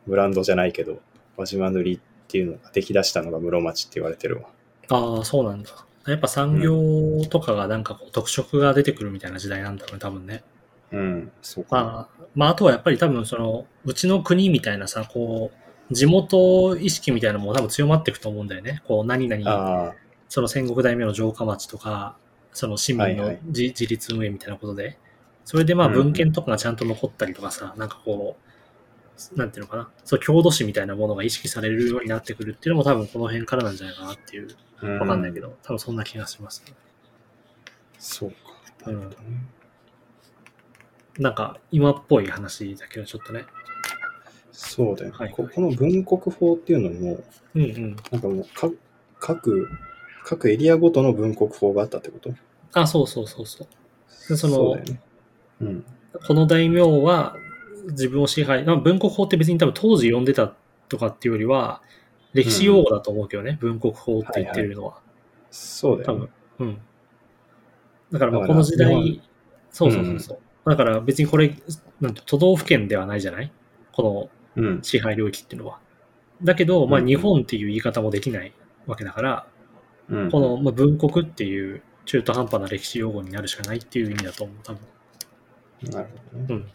ブランドじゃないけど、輪島塗っていうのが出来出したのが室町って言われてるわ。ああ、そうなんだ。やっぱ産業とかがなんかこう特色が出てくるみたいな時代なんだろうね、多分ね。うん、そうか。まあ、まあ、あとはやっぱり多分その、うちの国みたいなさ、こう、地元意識みたいなのも多分強まっていくと思うんだよね。こう、何々、その戦国大名の城下町とか、その市民のはいはい。自,、自立運営みたいなことで、それでまあうんうん。文献とかがちゃんと残ったりとかさ、なんかこう、なんていうのかな、そう、郷土史みたいなものが意識されるようになってくるっていうのも多分この辺からなんじゃないかなっていう、うんわかんないけど、多分そんな気がします、ね。そうか。うんなんか今っぽい話だけど、ちょっとね。そうだよね、はいこ。この文国法っていうのも、うんうん。なんかもうか、各、各エリアごとの文国法があったってこと？あ、そうそうそうそう。でそのそうだよね。うん。この大名は自分を支配、まあ、文国法って別に多分当時読んでたとかっていうよりは、歴史用語だと思うけどね、文国法って言ってるのは。多そうだよね分。。うん。だからまあこの時代、そうそうそうそう。だから別にこれ、なんて都道府県ではないじゃない？このうん。支配領域っていうのは。だけど、まあうん日本っていう言い方もできないわけだから、うん。このまあ文国っていう中途半端な歴史用語になるしかないっていう意味だと思う、多分。なるほどね。うん。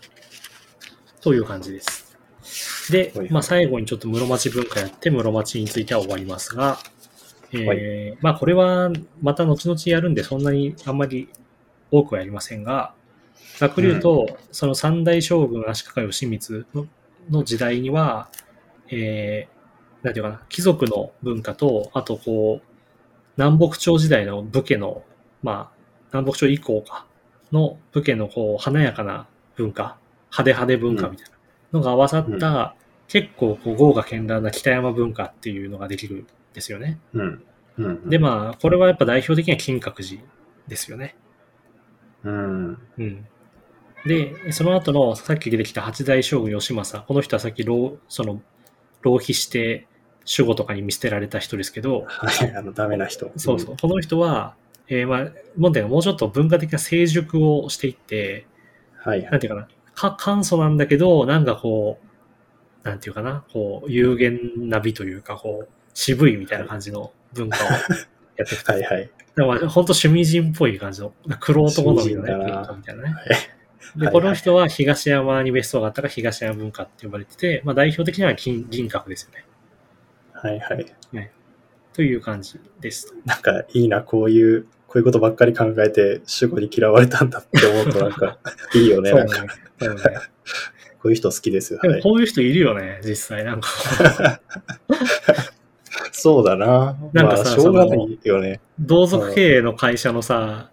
という感じです。ではい、まあ最後にちょっと室町文化やって室町については終わりますが、えーまあこれはまた後々やるんでそんなにあんまり多くはやりませんが、ざっくり言うと、その三大将軍足利義満のの時代には、えー、なんていうかな、貴族の文化と、あとこう、南北朝時代の武家の、まあ、南北朝以降か、の武家のこう、華やかな文化、派手派手文化みたいなのが合わさった、結構こう豪華絢爛な北山文化っていうのができるんですよね。うん。うん。で、まあ、これはやっぱ代表的には金閣寺ですよね。うん。うん。で、その後のさっき出てきた八代将軍義政、この人はさっき浪、その、浪費して守護とかに見捨てられた人ですけど、はい、あの、ダメな人。そうそう、この人は、えーまあ、問題がもうちょっと文化的な成熟をしていって、うん。はいはないん。ていうかな、か簡素なんだけど、なんかこう、なんていうかな、こう、有限な美というか、こう、渋いみたいな感じの文化をやってきた。[LAUGHS] はいはい。でも、本当趣味人っぽい感じの、黒人好みのね、趣味人だなみたいなね。はいで、はいこの人は東山に別荘があったから東山文化って呼ばれてて、まあ代表的には銀銀閣ですよね。はいはい。という感じです。なんかいいな、こういう、こういうことばっかり考えて守護に嫌われたんだって思うとなんか [LAUGHS] いいよね。なんか、そうだね。そうだねこういう人好きですよ。でもはい、こういう人いるよね、実際。なんか、[LAUGHS] そうだな。なんかさまあ、しょうがないよね。同族経営の会社のさ、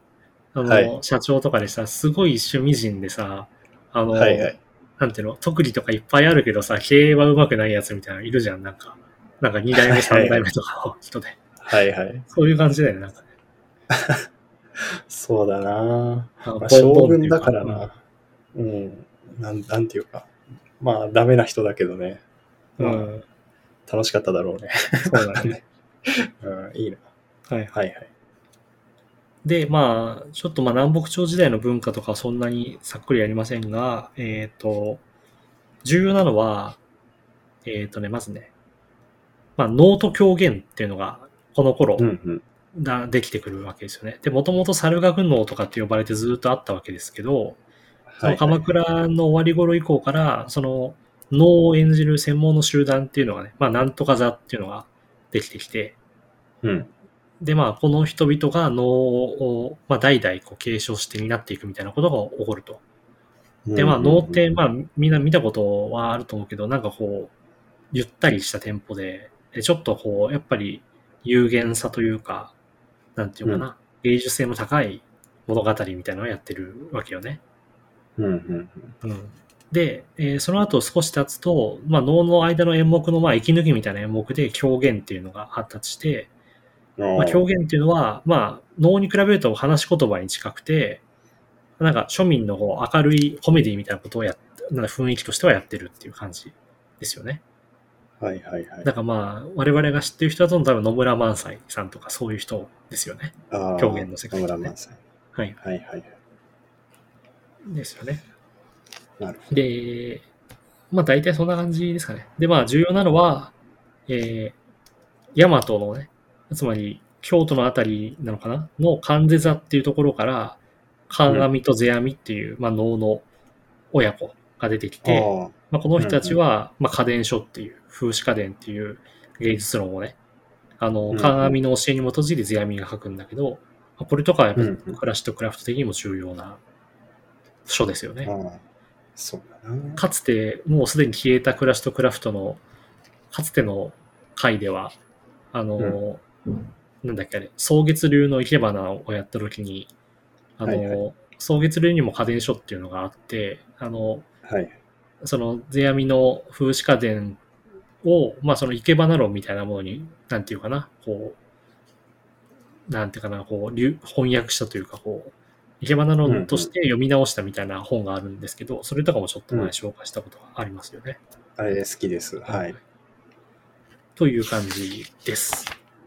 あの、はい社長とかでさ、すごい趣味人でさ、あの、はいはい。なんていうの、特技とかいっぱいあるけどさ、経営は上手くないやつみたいなのいるじゃん、なんか。なんか2代目、3代目とかの人で。はいはい。そういう感じだよね、なんかね。そうだなまあ、将軍だからな。うん。なん、なんていうか。まあ、ダメな人だけどね。まあ、うん。うん。楽しかっただろうね。そうだね。[LAUGHS] うん、いいな。はい。はいはい。で、まあ、ちょっとまあ南北朝時代の文化とかはそんなにさっくりありませんが、えっ、と、重要なのは、えっ、とね、まずね、まあ、ノート狂言っていうのが、この頃、うんうん。だできてくるわけですよね。で、もともと猿楽能とかって呼ばれてずっとあったわけですけど、その鎌倉の終わり頃以降から、その能を演じる専門の集団っていうのがね、まあなんとか座っていうのができてきて、うん。でまあこの人々が能を、まあ、代々こう継承して担っていくみたいなことが起こると。でまあ能って、まあみんな見たことはあると思うけど、なんかこう、ゆったりしたテンポで、でちょっとこう、やっぱり有限さというか、なんていうかな、芸術性の高い物語みたいなのをやってるわけよね。うんうんうん、で、えーその後少し経つと、まあ、能の間の演目のまあ息抜きみたいな演目で狂言っていうのが発達して、うん。まあ、狂言っていうのは、まあ、能に比べると話し言葉に近くて、なんか庶民のこう明るいコメディみたいなことをやっなんか雰囲気としてはやってるっていう感じですよね。はいはいはいだ。からまあ、我々が知ってる人だと多分野村萬斎さんとかそういう人ですよね。狂言の世界野ね村萬斎。はい。はいはい。ですよね。なるほで、まあ大体そんな感じですかね。で、まあ重要なのは、えー、大和のね、つまり京都のあたりなのかなの関瀬座っていうところから、関阿弥と世阿弥っていう、まあ能の親子が出てきど。て、あまあこの人たちは、まあ家電書っていう、風刺家電っていう芸術論をね、あのうん、関阿弥の教えに基づいて世阿弥が書くんだけど、まあこれとかはやっぱりうんうんクラシッククラフト的にも重要な書ですよね。そうだな。かつて、もうすでに消えたクラシとクラフトの、かつての回では、あの、なんだっけあれ、草月流の生け花をやった時に、あの、はいは草月流にも家電書っていうのがあって、あの、はい。その世阿弥の風刺家電を、まあその生け花論みたいなものに、なんていうかな、こう、なんていうかな、こう、流翻訳したというか、こう、生け花論として読み直したみたいな本があるんですけど、それとかもちょっと前紹介したことがありますよね。あれ好きです。はい。という感じです。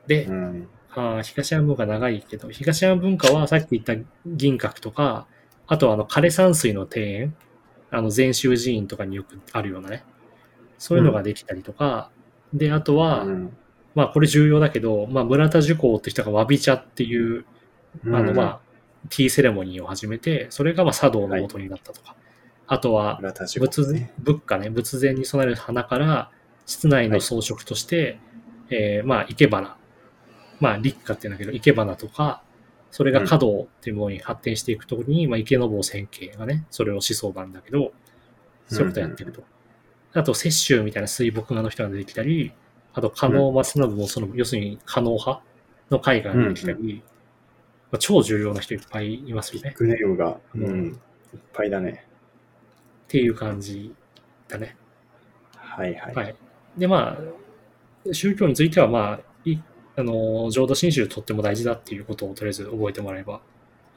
で、うん。あー東山文化長いけど、東山文化はさっき言った銀閣とか、あとはあの枯山水の庭園、あの禅宗寺院とかによくあるようなね、そういうのができたりとか、で、あとは、うんまあこれ重要だけど、まあ村田寿光って人がわび茶っていう、あのまあ、ティーセレモニーを始めて、それがまあ茶道の元になったとか、あとは仏ね。仏花ね、仏前に備える花から、室内の装飾として、えーまあ、生け花。まあ、立花って言うんだけど、生け花とか、それが華道っていうものに発展していくところに、まあ、池坊千景がね、それを思想なんだけど、そういうことやっていくと。あと、雪舟みたいな水墨画の人が出てきたり、あと、加納正信も、その、要するに、加納派の絵画が出てきたり、まあ、超重要な人いっぱいいますよね。ビッが、ううんん、いっぱいだね。っていう感じだね。はいはい。はい。で、まあ、宗教については、まあ、いあの、浄土真宗とっても大事だっていうことをとりあえず覚えてもらえば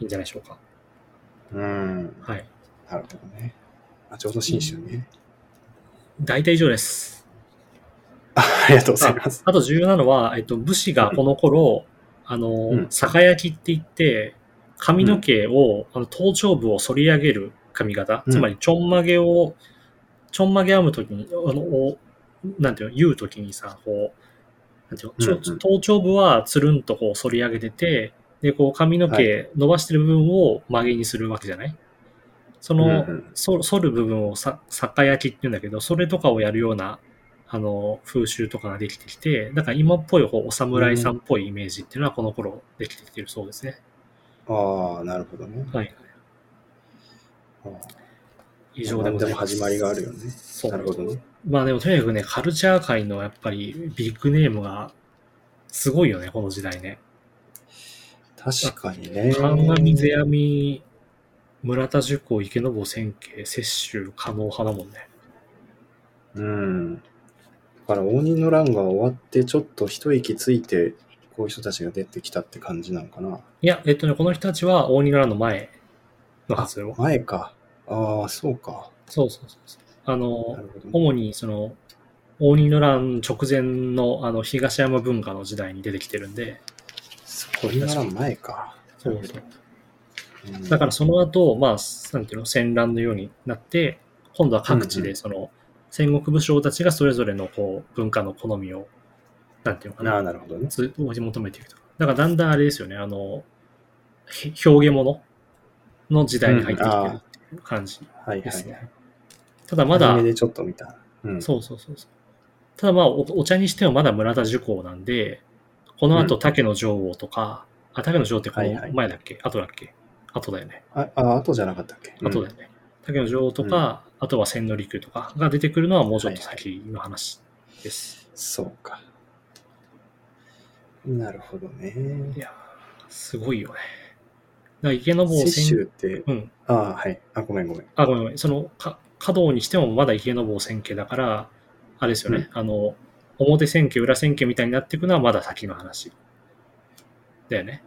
いいんじゃないでしょうか。うん。はい。なるほどね。あ、ちょうど新州ね。大体以上です。あありがとうございます。あと重要なのは、えっと、武士がこの頃、あのうん、酒焼きって言って、髪の毛を、あの頭頂部を反り上げる髪型、うんつまりちょんまげを、ちょんまげ編むときに、あの、おなんていうの、言うときにさ、こう、頭頂部はつるんとこう反り上げてて、で、こう髪のは毛伸ばしてる部分を曲げにするわけじゃない？その、そ反る部分をさ酒焼きって言うんだけど、それとかをやるような、あの、風習とかができてきて、だから今っぽい方、お侍さんっぽいイメージっていうのはこの頃できてきてるそうですね。ああ、なるほどね。はい。以上でござい何ます。始まりがあるよね。そうなるほどね。まあでもとにかくね、カルチャー界のやっぱりビッグネームがすごいよね、この時代ね。確かにね。神上世阿弥、村田寿光、池坊千景、雪舟、加納派だもんね。うん。だから応仁の乱が終わって、ちょっと一息ついて、こういう人たちが出てきたって感じなのかな。いや、えっとね、この人たちは応仁の乱の前のはずよ。前か。ああ、そうか。そうそうそうそう。あなの、ね、主にその、応仁の乱直前のあの東山文化の時代に出てきてるんで、応仁の乱前か。そうそう。うんだからその後、まあ、なんていうの、戦乱のようになって、今度は各地うんうんでその、戦国武将たちがそれぞれのこう文化の好みを、なんていうのかな、ああ、なるほどね。ず追い求めていくと。だからだんだんあれですよね、あの、ひ表現物の時代に入ってきてるっていう感じはいはい。ですね。ただまだでちょっと見た。うん。そうそうそうそう。ただまあお、お茶にしてもまだ村田受講なんで、この後、うん竹の女王とか、あ、竹の女王ってこのはいはい前だっけ、後だっけ？後だよね。あ、あ、後じゃなかったっけ？後だよね。竹の女王とか、あとは千利休とかが出てくるのはもうちょっと先の話です。そうか。なるほどいね。やー、すごいよね。だ池坊雪千舟って、うん。ああ、はい。あ、ごめんごめん。あ、ごめんごめん。その、か華道にしてもまだ池坊千家だから、あれですよね。あの、表千家、裏千家みたいになっていくのはまだ先の話。だよね。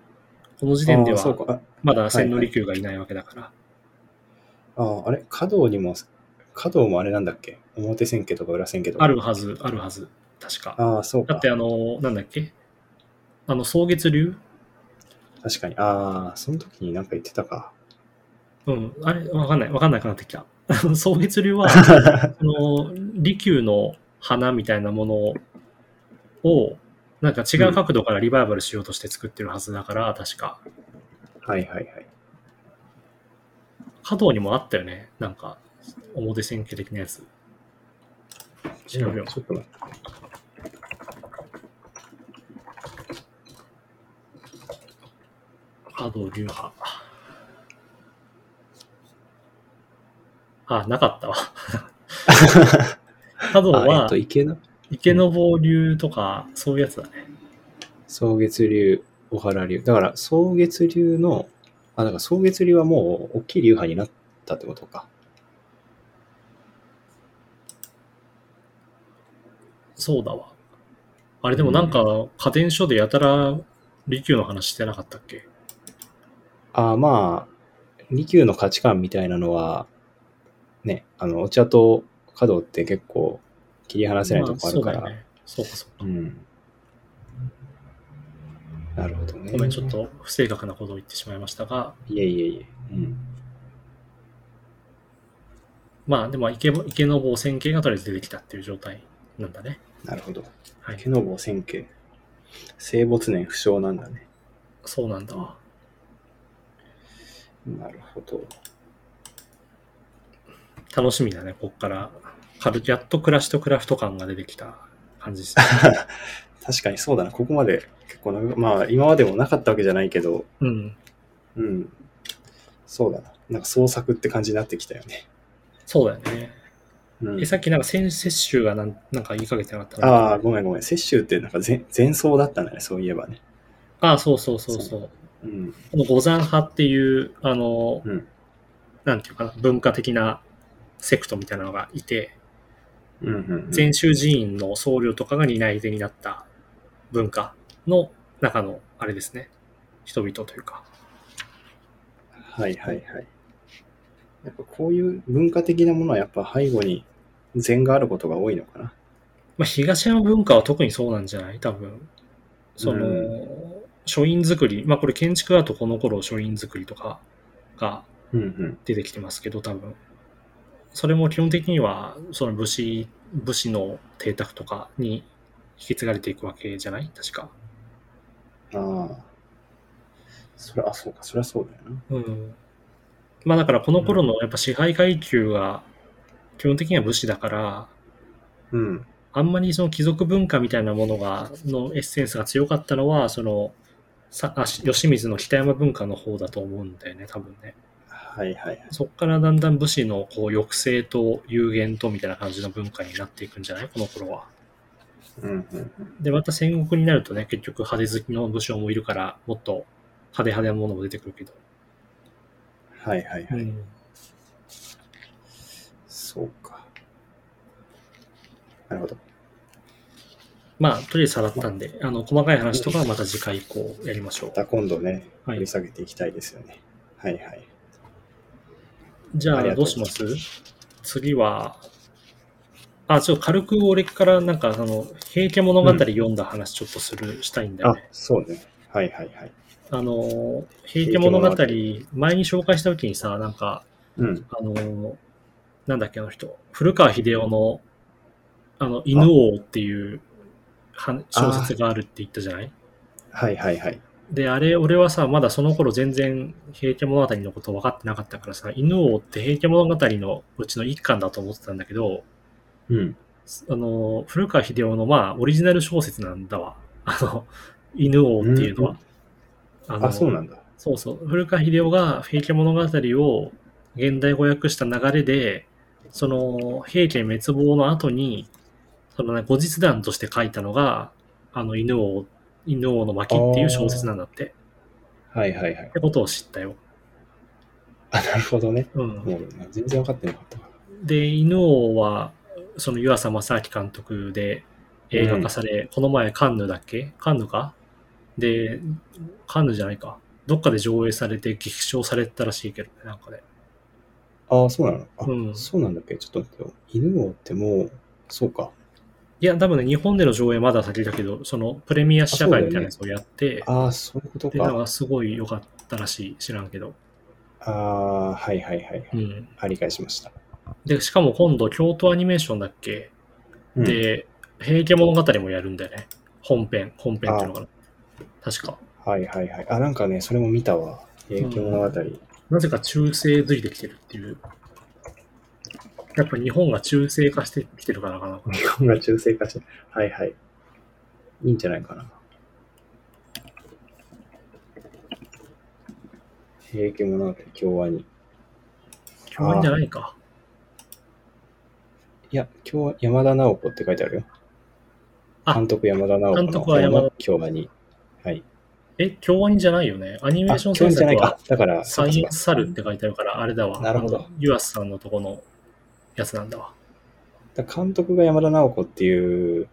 この時点では、か。まだ千利休がいないわけだから。ああ、あれ？華道にも、華道もあれなんだっけ？表千家とか裏千家とか。あるはず、あるはず。確か。ああ、そうか。だってあの、なんだっけ？あの、蒼月流？確かに。ああ、その時になんか言ってたか。うん。あれ、わかんない。わかんなくなってきた。蒼月流は、[LAUGHS] その、利休の花みたいなものを、なんか違う角度からリバイバルしようとして作ってるはずだから、確か。はいはいはい。華道にもあったよね。なんか、表千家的なやつ。調べようちょっと待って。華道流派。あ、なかったわ。[LAUGHS] 華道あ、えっはと、、池の？池坊流とか、そういうやつだね。草月流、小原流。だから、草月流の、あ、だから草月流はもう大きい流派になったってことか。そうだわ。あれでもなんか、家電書でやたら、利休の話してなかったっけ？ああ、まあ、利休の価値観みたいなのは、ね、あの、お茶と華道って結構切り離せないとこあるから。まあそうね。そうかそうか。うん。なるほどね。ごめん、ちょっ。と不正確なことを言ってしまいましたが、いえいえいえ。うん。まあでも池池坊千家がとりあえず出てきたっていう状態なんだね。なるほど。はい。池坊千家。生没年不詳なんだね。そうなんだわ。なるほど。楽しみだね、こっから。カルやっと暮らしとクラフト感が出てきた感じですね。[LAUGHS] 確かにそうだな。ここまで結構な、まあ今までもなかったわけじゃないけど、うん。うん。そうだな。なんか創作って感じになってきたよね。そうだよね。うんえ、、さっきなんか先摂集がなんなんか言いかけてなかったなああ、ごめんごめん。雪舟ってなんか前前奏だったんだね、そういえばね。ああ、そうそうそうそう。うん。この五山派っていう、あの、うんなんていうかな、文化的なセクトみたいなのがいて、うんうん、うん。禅宗寺院の僧侶とかが担い手になった文化の中の、あれですね、人々というか。はいはいはい。やっぱこういう文化的なものはやっぱ背後に禅があることが多いのかな。まあ、東山文化は特にそうなんじゃない？多分。その、う書院作り、まあこれ建築だとこの頃書院作りとかが。出てきてますけど、多分。それも基本的には、その武士、武士の邸宅とかに引き継がれていくわけじゃない？確か。ああ。それ、あ、そうか、それはそうだよな。うん。まあだからこの頃のやっぱ支配階級が基本的には武士だから、うん。あんまりその貴族文化みたいなものが、のエッセンスが強かったのは、その、さあし吉水の北山文化の方だと思うんだよね、多分ね。はいはいはい。そこからだんだん武士のこう抑制と有限とみたいな感じの文化になっていくんじゃない？この頃は。うんうんうん。で、また戦国になるとね、結局派手好きの武将もいるから、もっと派手派手なものも出てくるけど。はいはいはい。うんそうか。なるほど。まあ、とりあえずさらったんで、あの、細かい話とかはまた次回以降やりましょうま。た今度ね、はい掘り下げていきたいですよね。はいはい。じゃあ、どうします？次は、あ、ちょっと軽く俺からなんか、あの、平家物語読んだ話ちょっとする、したいんだよあね。、そうね。はいはいはい。あの、平家物語、平前に紹介した時にさ、なんか、うん。あの、なんだっけ、あの人、古川秀夫の、あの、犬王っていうは小説があるって言ったじゃない？はいはいはい。で、あれ、俺はさ、まだその頃全然平家物語のこと分かってなかったからさ、犬王って平家物語のうちの一巻だと思ってたんだけど、うん。あの、古川秀夫の、まあ、オリジナル小説なんだわ。あの、犬王っていうのは。あのあ、そうなんだ。そうそう。古川秀夫が平家物語を現代語訳した流れで、その平家滅亡の後に、そのね、後日談として書いたのが、あの犬王、犬王の巻っていう小説なんだって。はいはいはいっ。てことを知ったよ。あ、なるほどね。うん。もう全然分かってなかったかで、犬王は、その湯浅正明監督で映画化され、この前カンヌだっけ？カンヌか？で、カンヌじゃないか。どっかで上映されて激賞されたらしいけどね、なんかね。ら。ああ、そうなの？あ、うんそうなんだっけ？ちょっと待ってよ。犬王ってもう、そうか。いや、多分ね、日本での上映まだ先だけど、そのプレミア試写会みたいなやつをやって、ああ、そういうことで、なんか。かすごい良かったらしい、知らんけど。ああ、はいはいはい。うん。あ理解しました。で、しかも今度、京都アニメーションだっけ、うん、で、平家物語もやるんだよね。本編、本編っていうのかな。確か。はいはいはい。あ、なんかね、それも見たわ。平家物語。なぜか中世づいてきてるっていう。やっぱ日本が中世化してきてるからかな。日本が中性化して、はいはい。いいんじゃないかな。平家物語、京アニ。共演じゃないか。いや、今日山田直子って書いてあるよ。あ監督山田直子監の督は山田方の京アニ。はい。え、共演じゃないよね。アニメあ、ーション京アニじゃない制作はか。だから、サイエンスサルって書いてあるから、あれだわ。なるほど。ユアスさんのとこのやつなんだわ。だ監督が山田直子っていう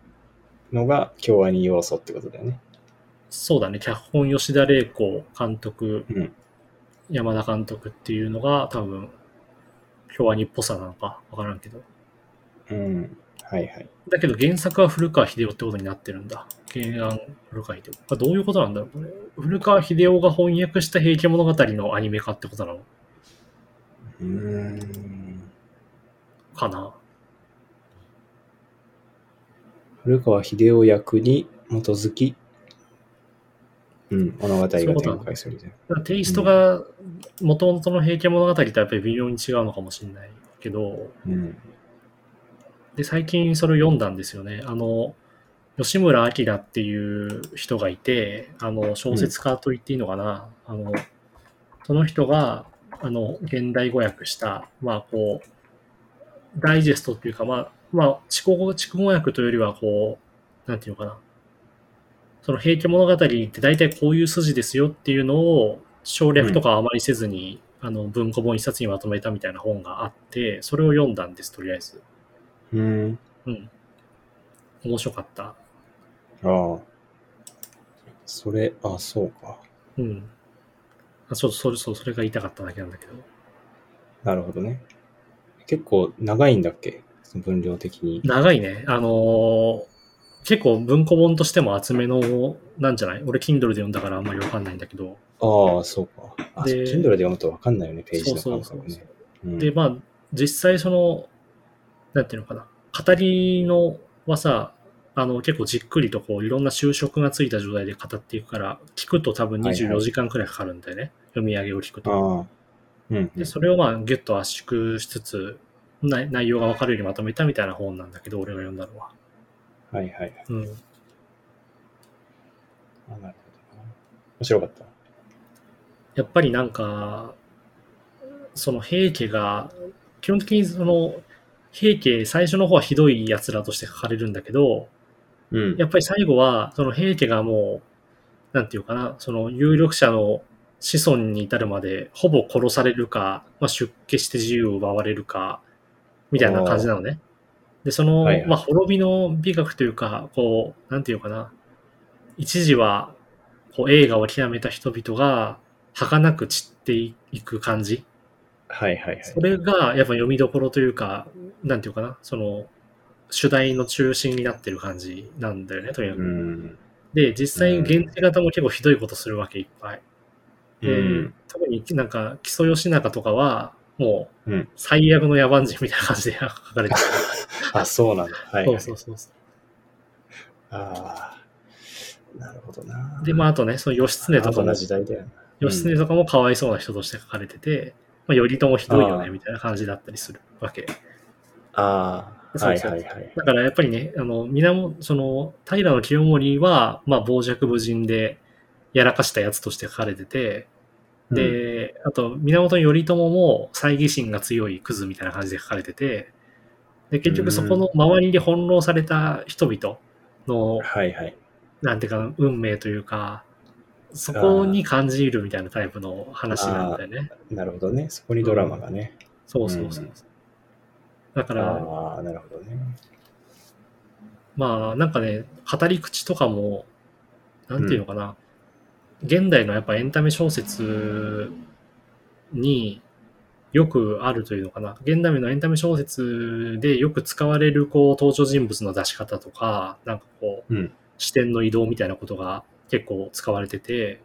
のが京アニ要素ってことだよね。そうだね。脚本吉田玲子監督、うん。山田監督っていうのが多分、京アニっぽさなのかわからんけど。うん。はいはい。だけど原作は古川秀夫ってことになってるんだ。原案古川秀夫。あどういうことなんだろうこれ。古川秀夫が翻訳した平家物語のアニメ化ってことなの？うーん。かな古川秀夫役に基づき、うん、物語が展開するじゃん。だからテイストが元々の平家物語とやっぱり微妙に違うのかもしれないけど、うん。で、最近それを読んだんですよね。あの、吉村明っていう人がいて、あの、小説家と言っていいのかな。あの、その人が、あの、現代語訳した、まあ、こう、ダイジェストっていうか、まあ、まあ、筑語、筑語訳というよりは、こう、なんていうのかな。その平家物語って大体こういう筋ですよっていうのを省略とかあまりせずに、あの文庫本一冊にまとめたみたいな本があって、それを読んだんです、とりあえず。うん。うん。面白かった。ああ。それ、あそうか。うん。あそう、それ、そう、それが言いたかっただけなんだけど。なるほどね。結構長いんだっけ？分量的に。長いね。あのー結構文庫本としても厚めの、なんじゃない？俺、Kindle で読んだからあんまりわかんないんだけど。ああ、そうか。あ、で Kindle で読むと分かんないよね、ページのそう感覚そうそうね。うんで、まあ、実際その、なんていうのかな。語りのはさ、あの、結構じっくりとこう、いろんな就職がついた状態で語っていくから、聞くと多分はいはい24時間くらいかかるんだよね。読み上げを聞くと。うん。で、それをまあ、ギュッと圧縮しつつ、内内容がわかるようにまとめたみたいな本なんだけど、俺が読んだのは。はいはい。うん。あなるほどな面白かった。やっぱりなんか、その平家が、基本的にその、平家最初の方はひどい奴らとして書かれるんだけど、うん。やっぱり最後は、その平家がもう、なんていうかな、その有力者の子孫に至るまで、ほぼ殺されるか、まあ、出家して自由を奪われるか、みたいな感じなのね。で、その、はいはいまあ、滅びの美学というか、こう、なんていうかな、一時は、こう、映画を極めた人々が、儚く散っていく感じ。はいはいはい。それが、やっぱ読みどころというか、なんていうかな、その、主題の中心になってる感じなんだよね、とにかく。うん。で、実際、うん現地型も結構ひどいことするわけ、いっぱい。うで、ん。特になんか、木曽義仲とかは、もううん、最悪の野蛮人みたいな感じで書かれてる。[LAUGHS] あ、そうなんだ。はい、そうはい。そうそうそああ。なるほどな。う。で、まあ、あとね、その義経とかも後な、時代だよな。義経とかもかわいそうな人として書かれてて、まあ、頼朝ひどいよね、みたいな感じだったりするわけ。ああ。そうそうはいはいはい。だからやっぱりね、あの、源、その、平清盛は、まあ、傍若無人で、やらかしたやつとして書かれてて、で、あと、源頼朝も、猜疑心が強いクズみたいな感じで書かれてて、で、結局そこの周りで翻弄された人々のうん、はいはい。なんていうか、運命というか、そこに感じるみたいなタイプの話なんだよね。なるほどね。そこにドラマがね。そうそうそう。うんだから、ああ、なるほどね。まあ、なんかね、語り口とかも、なんていうのかな、現代のやっぱエンタメ小説によくあるというのかな、現代のエンタメ小説でよく使われるこう登場人物の出し方とか、なんかこう、うん。視点の移動みたいなことが結構使われてて、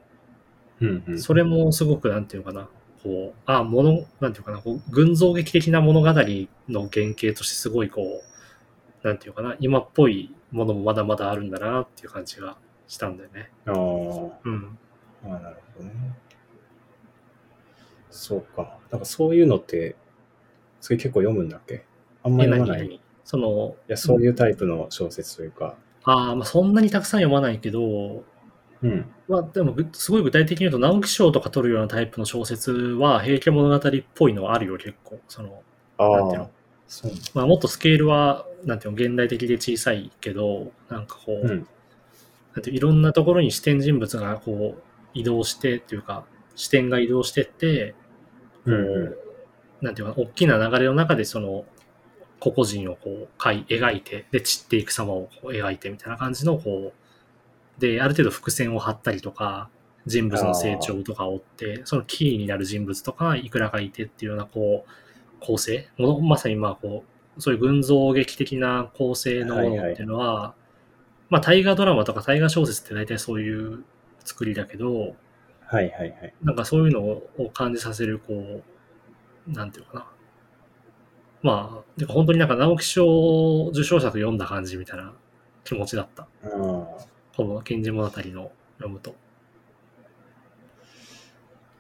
うん、うん。それもすごく、なんていうのかな、こう、あ、もの、なんていうかな、こう群像劇的な物語の原型としてすごいこう、なんていうかな、今っぽいものもまだまだあるんだなっていう感じがしたんだよね。あーうん。あー、なるほどね。そうか。なんかそういうのって、それ結構読むんだっけ？あんまえ、読まない？その、や、そういうタイプの小説というか。ああ、まあそんなにたくさん読まないけど、うん。まあでもぐ、すごい具体的に言うと、直木賞とか取るようなタイプの小説は、平家物語っぽいのはあるよ、結構。その、あなんていうの？あ、そうまあもっとスケールは、なんていうの、現代的で小さいけど、なんかこう、うん。なんていろんなところに視点人物がこう移動してっていうか、視点が移動してって、こう、うんうん。なんていうかな、大きな流れの中でその、個々人をこう、描い描いて、で、散っていく様をこう描いてみたいな感じの、こう、で、ある程度伏線を張ったりとか、人物の成長とかを追って、そのキーになる人物とかがいくらかいてっていうような、こう、構成ものまさにまあこう、そういう群像劇的な構成のものっていうのは、まあ大河ドラマとか大河小説って大体そういう作りだけど、はいはいはい。なんかそういうのを感じさせる、こう、なんていうのかな。まあ、本当になんか直木賞受賞作読んだ感じみたいな気持ちだった。あこの源氏物語の読むと。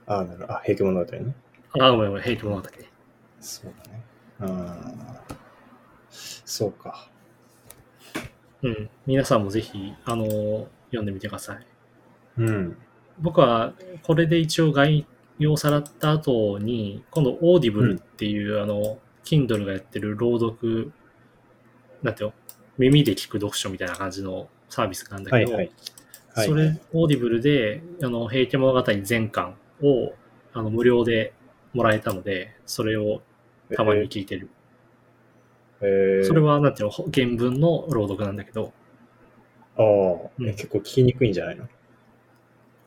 あ、ああ、なるほど。あ、平家物語ね。あ、ごめんごめん、平家物語ね。そうだね。ああ、そうか。うん。皆さんもぜひ、あの読んでみてください。うん。僕はこれで一応概要をさらった後に、今度 Audible っていう、あの、Kindle がやってる朗読、なんていうの？耳で聞く読書みたいな感じのサービスがあるんだけど、はいはい。はい、それ、 Audible で、あの、平家物語全巻を、あの、無料でもらえたので、それをたまに聞いてる。えー、それは、なんていうの、原文の朗読なんだけど、ああ、うん。え結構聞きにくいんじゃないの？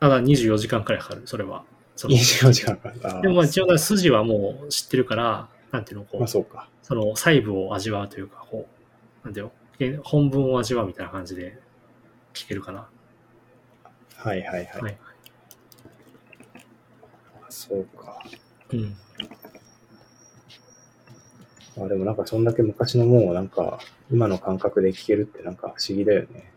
ただ24時間くらいかかる、それは。その ?24 時間かかる。でもまあ一応筋はもう知ってるから、なんていうの、こう、まあそうか。その細部を味わうというか、こう、なんていうの、げ本文を味わうみたいな感じで聞けるかな。はいはいはい。はい。そうか。うん。まあでもなんかそんだけ昔のもんをなんか今の感覚で聞けるってなんか不思議だよね。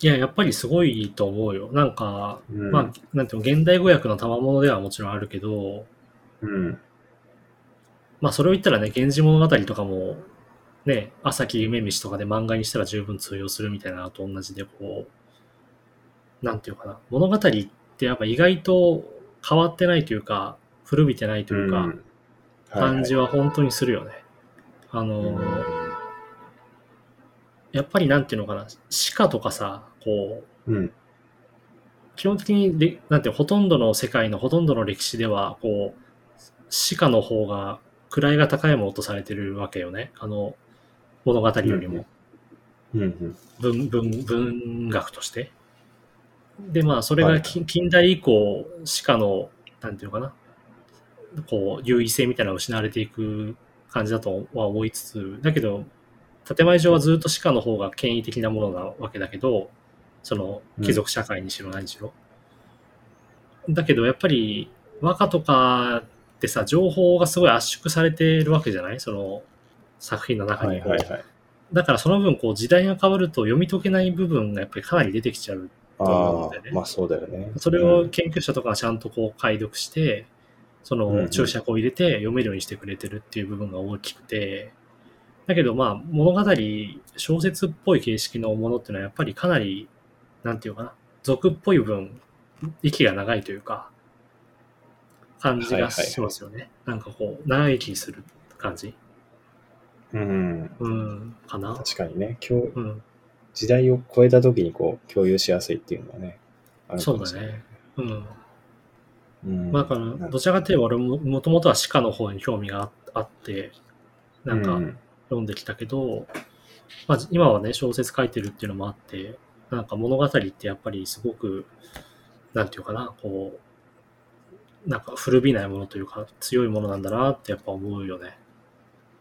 いや、やっぱりすごいと思うよ。なんか、うん。まあ、なんていうの、現代語訳の賜物ではもちろんあるけど、うん。まあそれを言ったらね、源氏物語とかも、ね、朝木夢飯とかで漫画にしたら十分通用するみたいなのと同じで、こう、なんていうかな、物語ってやっぱ意外と変わってないというか、古びてないというか、ん感じは本当にするよね。あのはいはいーやっぱりなんていうのかな、鹿とかさ、こう、うん。基本的にで、なんてほとんどの世界のほとんどの歴史では、こう、鹿の方が位が高いものとされてるわけよね。あの、物語よりも。うんうん。文文文学として。で、まあ、それはいが近近代以降、鹿の、なんていうのかな、こう、優位性みたいなのが失われていく感じだとは思いつつ、だけど、建前上はずっと鹿の方が権威的なものなわけだけど、その、貴族社会にしろ何しろ。だけど、やっぱり、和歌とかってさ、情報がすごい圧縮されてるわけじゃない？その、作品の中にはいはいはい。だからその分、こう、時代が変わると読み解けない部分がやっぱりかなり出てきちゃう。と思うんあだよねあ、まあそうだよね。それうんを研究者とかがちゃんとこう解読して、そうんうんの注釈を入れて読めるようにしてくれてるっていう部分が大きくて、だけどまあ物語、小説っぽい形式のものっていうのはやっぱりかなり、なんていうかな、俗っぽい分、息が長いというか、感じがしますよね。なんかこう、長生きする感じ。うん。うん、かな。確かにね、今日、うん。時代を超えた時にこう、共有しやすいっていうのはね、あるかそうだ。ね。うん。うん。まあだから、どちらかというと俺ももともとは鹿の方に興味がああって、なんかうん読んできたけど、まあ今はね、小説書いてるっていうのもあって、なんか物語ってやっぱりすごく、なんていうかな、こう、なんか古びないものというか強いものなんだなってやっぱ思うよね。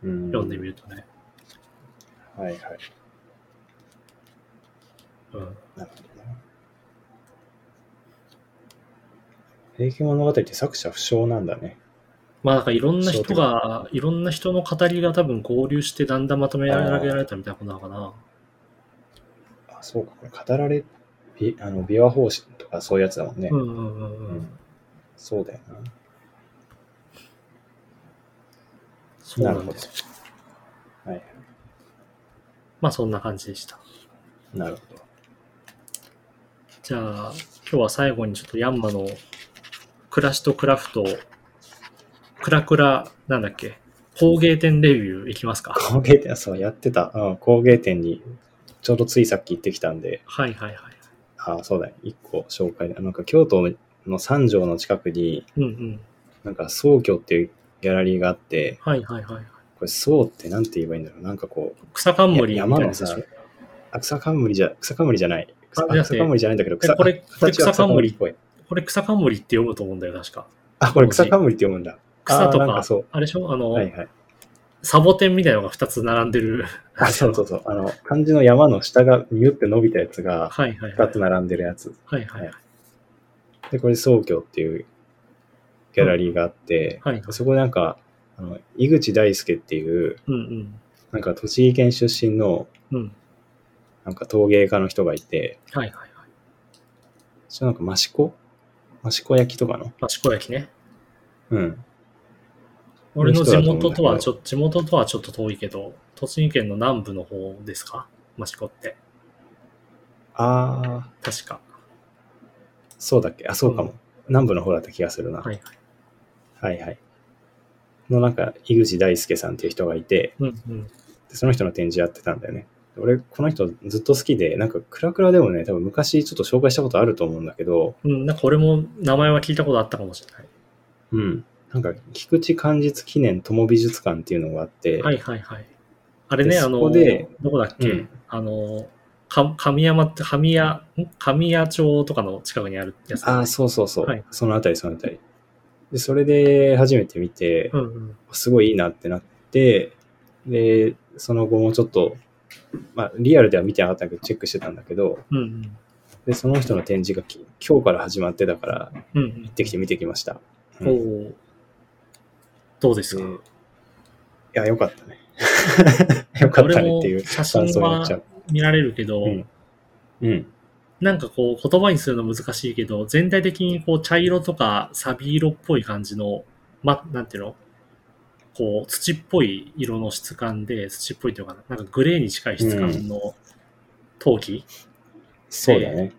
うん読んでみるとね。はいはい。うん。なるほどな。平家物語って作者不詳なんだね。まあなんかいろんな人が、いろんな人の語りが多分合流してだんだんまとめ上げられたみたいなことなのかな。あ、そうか、これ語られ、びあの、琵琶法師とかそういうやつだもんね。うんうんうんううんん。そうだよそうな。なんるほどなですよ。。はい。まあそんな感じでした。なるほど。じゃあ、今日は最後にちょっとヤンマの暮らしとクラフト、クラクラ、なんだっけ、工芸店レビューいきますか。工芸店、そう、やってた。うん、工芸店に、ちょうどついさっき行ってきたんで、はいはいはい。あ、そうだ、一個紹介で。なんか京都の三条の近くに、うんうん。なんか宗居っていうギャラリーがあって、はいはいはい。これ宗ってなんて言えばいいんだろう。なんかこう、草冠みたい山のさあ草冠じゃ、草冠じゃない。草冠じゃないんだけど、草えこれこれ草冠っぽい。これ草冠って読むと思うんだよ、確か。あ、これ草冠って読むんだ。草とか、かそうあれでしょ？あの、はいはい。サボテンみたいなのが2つ並んでる。あ、そうそうそう。あの、漢字の山の下がニュって伸びたやつがはいはいはい。2つ並んでるやつ。はいはいはい。で、これ宗居っていうギャラリーがあって、はいはいそこでなんか、あの、井口大輔っていう、うんうん。なんか栃木県出身の、うん。なんか陶芸家の人がいて、はいはいはい。それなんか益子？益子焼きとかの？益子焼きね。うん。俺の地元とはちょ、地元とはちょっと遠いけど、栃木県の南部の方ですか？益子って。あー、確か。そうだっけ？あ、そうかも。南部の方だった気がするな。はいはいはい。のなんか、井口大輔さんっていう人がいて、うんうん。でその人の展示やってたんだよね。俺、この人ずっと好きで、なんか、クラクラでもね、多分昔ちょっと紹介したことあると思うんだけど、うん、なんか俺も名前は聞いたことあったかもしれない。うん。なんか、菊池寛実記念友美術館っていうのがあって、はいはいはい。あれね、であの、どこだっけ、うんあの、か神山って、神谷、ん？神谷町とかの近くにあるやつ、ああ、そうそうそう。はいそのあたり、そのあたり。で、それで初めて見て、うんうん。すごいいいなってなって、で、その後もちょっと、まあ、リアルでは見てなかったけど、チェックしてたんだけど、うんうん。で、その人の展示がき今日から始まってたから、うんうん行ってきて見てきました。おおどうですか、でいや、よかったね。[LAUGHS] よかったねっていう写真は。見られるけど、うん。うん。なんかこう言葉にするの難しいけど、全体的にこう茶色とかサビ色っぽい感じの、ま、なんていうの？こう土っぽい色の質感で、土っぽいというかな、なんかグレーに近い質感の陶器、そうだね。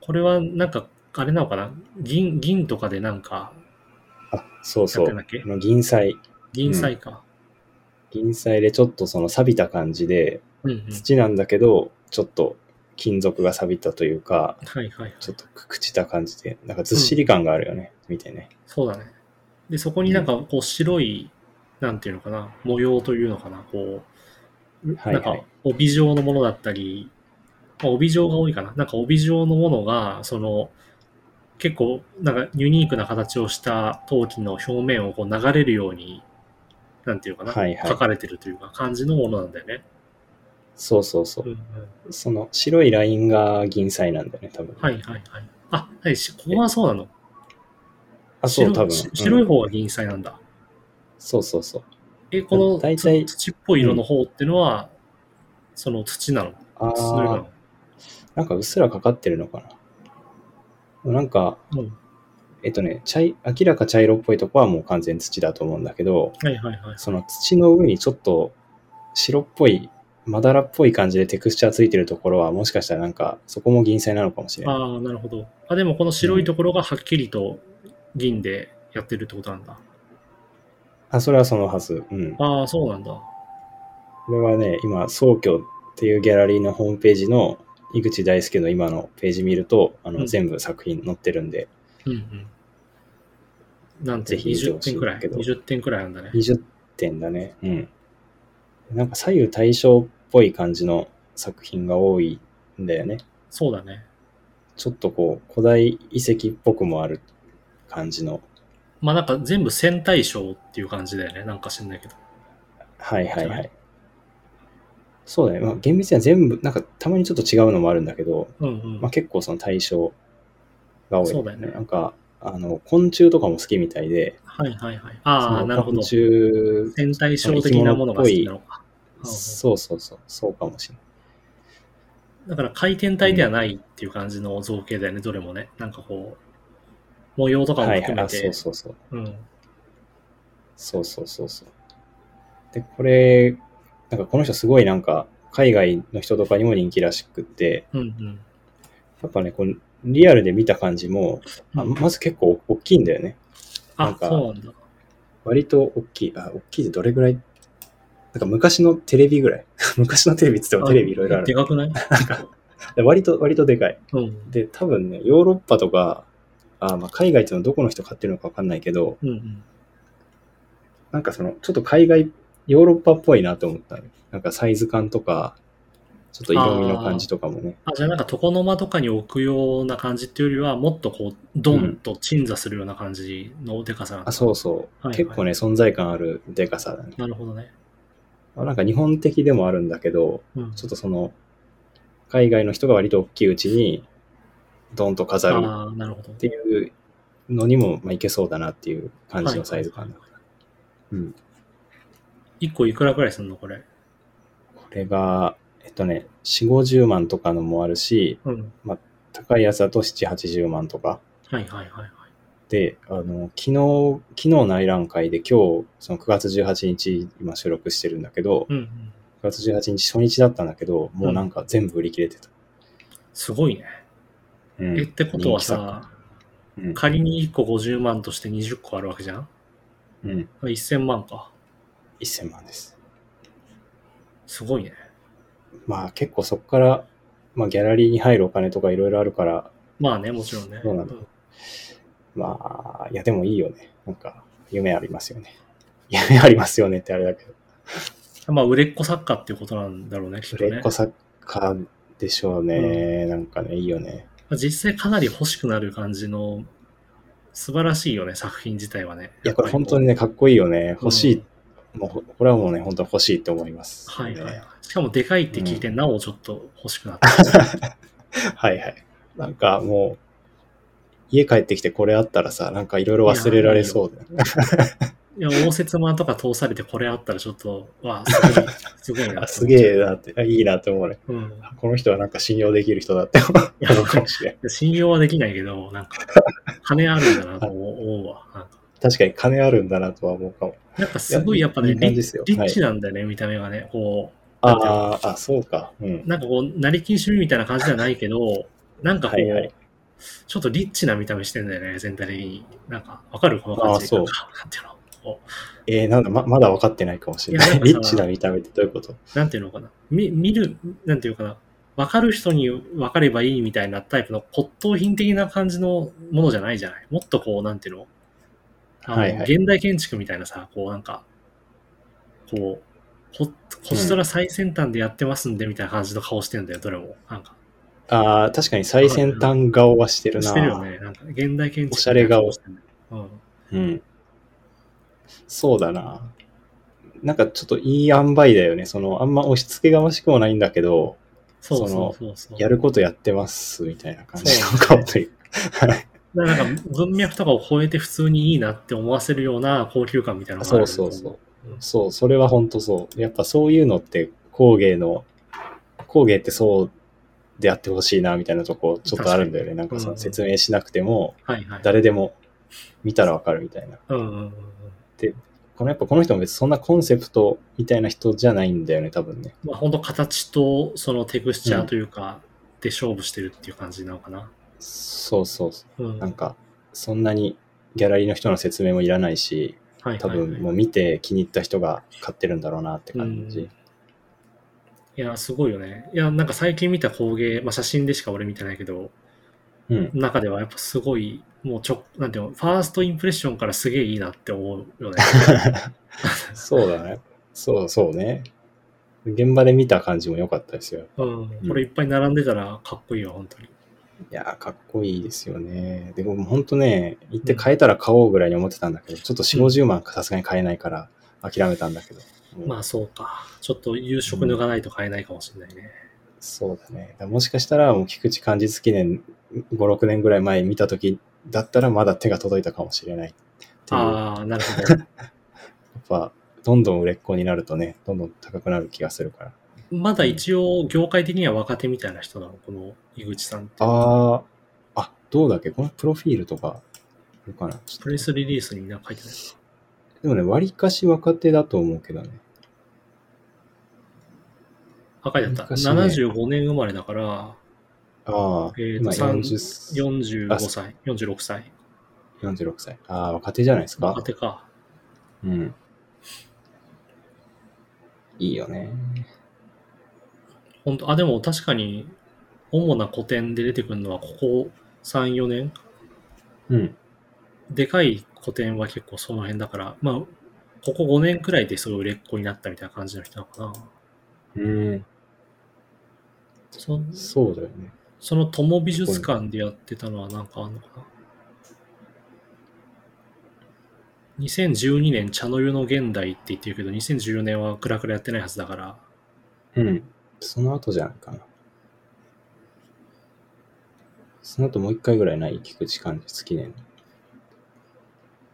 これはなんか、あれなのかな？銀、銀とかでなんか、あ、そうそう。やっけ？あの銀彩。銀彩か。銀彩でちょっとその錆びた感じで、うんうん。土なんだけど、ちょっと金属が錆びたというか、はいはい。ちょっと朽ちた感じで、なんかずっしり感があるよね。見てね。そうだね。で、そこになんかこう白い、なんていうのかな、模様というのかな、こう、はいなんか帯状のものだったり、まあ、帯状が多いかな。なんか帯状のものが、その、結構、なんかユニークな形をした陶器の表面をこう流れるように、なんていうかな、はいはい書かれてるというか、感じのものなんだよね。そうそうそううんうんその白いラインが銀彩なんだよね、多分。はいはいはい。あ、はい、しここはそうなの？あ、そう、白多分。し白いうん方が銀彩なんだ。そうそうそう。え、この大体つ土っぽい色の方ってのは、その土なの？ああの、なんかうっすらかかってるのかな。なんか、うんえっとね、茶い明らか茶色っぽいとこはもう完全土だと思うんだけど、はいはいはい。その土の上にちょっと白っぽい、まだらっぽい感じでテクスチャーついてるところはもしかしたらなんかそこも銀彩なのかもしれない。ああ、なるほど。あ、でもこの白いところがはっきりと銀でやってるってことなんだ。あ、それはそのはず。うん。ああ、そうなんだ。これはね、今、総居っていうギャラリーのホームページの井口大輔の今のページ見ると、あの、うん全部作品載ってるんで、うんうん。なんて、ぜひ見て20ほしい点くらい。んだけど20点くらいなんだね。20点だね。うん。なんか左右対称っぽい感じの作品が多いんだよね。そうだね。ちょっとこう、古代遺跡っぽくもある感じの。まあなんか全部戦対称っていう感じだよね。なんか知んないけど。はいはいはい。そうだね。まあ厳密には全部、なんかたまにちょっと違うのもあるんだけど、うんうん。まあ結構その対象が多い、そうだよねなんか、あの、昆虫とかも好きみたいで、はいはいはい。ああ、なるほど昆。虫、戦対称的なものが好きなのか。うんそうそうそう、そうかもしれない。だから回転体ではないっていう感じの造形だよね、どれもね。なんかこう、模様とかもはいはい、あ、含めて。そうそうそう。うん。そうそうそうそう。で、これ、なんかこの人すごいなんか、海外の人とかにも人気らしくって、うんうん。やっぱね、このリアルで見た感じも、あうんまず結構大きいんだよね。なんあ、かそうなんだ。割と大きい。あ、大きいってどれぐらい？なんか昔のテレビぐらい？[LAUGHS] 昔のテレビって言ってもテレビいろいろある。でかくない？で割と、割とでかい。うん。で、多分ね、ヨーロッパとか、あまあ海外っていうのはどこの人買ってるのかわかんないけど、うんうん。なんかその、ちょっと海外、ヨーロッパっぽいなと思ったね。なんかサイズ感とか、ちょっと色味の感じとかもね。あ、じゃあなんか床の間とかに置くような感じっていうよりは、もっとこう、ドンと鎮座するような感じのでかさなんだあ、そうそう。はい結構ね、存在感あるでかさだね。なるほどね。なんか日本的でもあるんだけど、うん。ちょっとその、海外の人が割と大きいうちに、ドンと飾るああ、なるほど。っていうのにも、まあ、いけそうだなっていう感じのサイズ感だ。うん。1個いくらくらいすんのこれ？これが、えっとね、4、50万とかのもあるし、うん。高いやつだと7、80万とか。はいはいはいはい。で、あの、昨日、昨日内覧会で今日、その9月18日、今収録してるんだけど、うんうん。9月18日初日だったんだけど、もうなんか全部売り切れてた。すごいね。うんえ、ってことはさ、うん。仮に1個50万として20個あるわけじゃん？うん。?1000 万か。1000万です。すごいね。まあ結構そこから、まあギャラリーに入るお金とかいろいろあるから、まあね、もちろんね。そうなんだまあ、いやでもいいよね。なんか、夢ありますよね。夢ありますよねってあれだけど。うんまあ、売れっ子作家っていうことなんだろうね、きっとね売れっ子。作家でしょうね。なんかね、いいよね。実際かなり欲しくなる感じの、素晴らしいよね、作品自体はね。いや、これ本当にね、かっこいいよね。欲しい。もう、これはもうね、本当に欲しいって思います、はいはい。しかもでかいって聞いて、なおちょっと欲しくなった。[LAUGHS] はいはい。なんかもう、家帰ってきてこれあったらさ、なんかいろいろ忘れられそうだよね。いや、応接間とか通されてこれあったらちょっと、わあ、すごい、すごいなあ。すげえなって、あいいなって思うね。うん。この人はなんか信用できる人だって思うかもしれん。[LAUGHS] 信用はできないけど、なんか、金あるんだなと思うわ。確かに金あるんだなとは思うかも。なんかすごいやっぱね、いいリッチなんだよね、見た目がね。こああ、あ、そうか。うんう、。なんかこう、成り金趣味みたいな感じじゃないけど、なんかこう、はいはいちょっとリッチな見た目してんだよね、全体的に。なんか、わかる？この感じ。あそうなんかなんていうの？こえー、なんだ、ま、まだ分かってないかもしれないい。やなリッチな見た目ってどういうこと？うなんていうのかな？み見る、なんていうかな？わかる人に分かればいいみたいなタイプの骨董品的な感じのものじゃないじゃない？もっとこう、なんていうの？あの、はいはい現代建築みたいなさ、こうなんか、こう、こ、こちとら最先端でやってますんで、みたいな感じの顔してんだよ、どれも。なんか。ああ、確かに最先端顔はしてるな。してるよね。なんか、現代建築おしゃれ顔うん。うん。そうだな。なんかちょっといい塩梅だよね。その、あんま押し付けがましくもないんだけど、そうそうそう。やることやってますみたいな感じの顔というか。はいだからなんか文脈とかを超えて普通にいいなって思わせるような高級感みたいなのがあるそうそうそう。そう、それは本当そう。やっぱそういうのって工芸の、工芸ってそうであってほしいなみたいなとこちょっとあるんだよね。なんかその説明しなくても、はいはい。誰でも見たらわかるみたいな。うんうんうんうん。このやっぱこの人も別にそんなコンセプトみたいな人じゃないんだよね、多分ね。まあ本当形とそのテクスチャーというか、で勝負してるっていう感じなのかな。そうそうそう。うん。なんか、そんなにギャラリーの人の説明もいらないし、多分もう見て気に入った人が買ってるんだろうなって感じ。うんいや、すごいよね。いや、なんか最近見た工芸、まあ写真でしか俺見てないけど、うん。中ではやっぱすごい、もうちょ、なんていうの、ファーストインプレッションからすげえいいなって思うよね。[LAUGHS] そうだね。そうそうね。現場で見た感じも良かったですよ。うん。これいっぱい並んでたらかっこいいよ、本当に。いやー、かっこいいですよね。でも本当ね、行って買えたら買おうぐらいに思ってたんだけど、ちょっと4、50万かさすがに買えないから諦めたんだけど。もうまあそうか。ちょっと夕食抜かないと買えないかもしれないね。そうだね。だもしかしたら、もう菊池寛実記念5、6年ぐらい前見た時だったらまだ手が届いたかもしれないああ、なるほど。[LAUGHS] っぱ、どんどん売れっ子になるとね、どんどん高くなる気がするから。まだ一応、業界的には若手みたいな人なの、この井口さんって。ああ、あ、どうだっけ？このプロフィールとか、あるかな？プレスリリースになんか書いてない？か。でもね、割かし若手だと思うけどね。あ、書いてあった。昔ね75年生まれだから、ああ、えーと今三40 45歳、46歳。46歳。ああ、若手じゃないですか？若。手か。うん。いいよね。本当あ、でも確かに、主な古典で出てくるのは、ここ3、4年？うん。でかい古典は結構その辺だから、まあ、ここ5年くらいですごい売れっ子になったみたいな感じの人なのかな。うん。そそうだよね。その友美術館でやってたのはなんかあんのかな？2012年茶の湯の現代って言ってるけど、2014年はクラクラやってないはずだから、うん。その後じゃないかな。その後もう一回ぐらいない菊池寛実記念。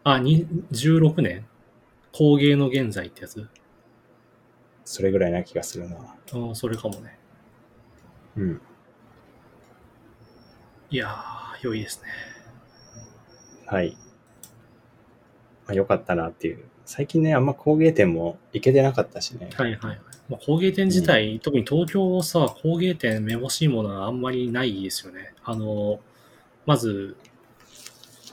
あ、に16年工芸の現在ってやつ？それぐらいな気がするな。うん、それかもね。うん。いやー、良いですね。はい。まあ、よかったなっていう。最近ね、あんま工芸店も行けてなかったしね。はいはいはい。まあ、工芸店自体、特に東京さ、工芸店めぼしいものはあんまりないですよね。あの、まず、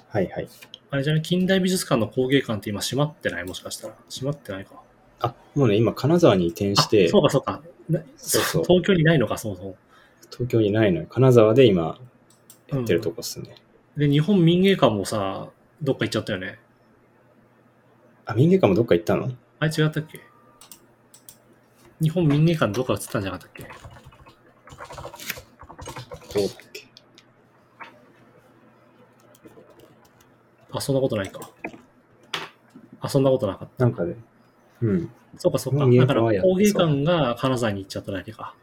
はいはい。あれじゃない、近代美術館の工芸館って今閉まってない？もしかしたら。閉まってないか。あ、もうね、今金沢に移転して、そうかそうか。なそうそう [LAUGHS] 東京にないのか、そもそも。東京にないのよ。金沢で今やってるとこっすね。で、日本民芸館もさ、どっか行っちゃったよね。あ、民芸館もどっか行ったの？あれ違ったっけ？日本民芸館どっか移ったんじゃなかったっけ？どうだっけ？あ、そんなことないか。あ、そんなことなかった。なんかね、うん。そうかそうか。だから工芸館が金沢に行っちゃっただけか。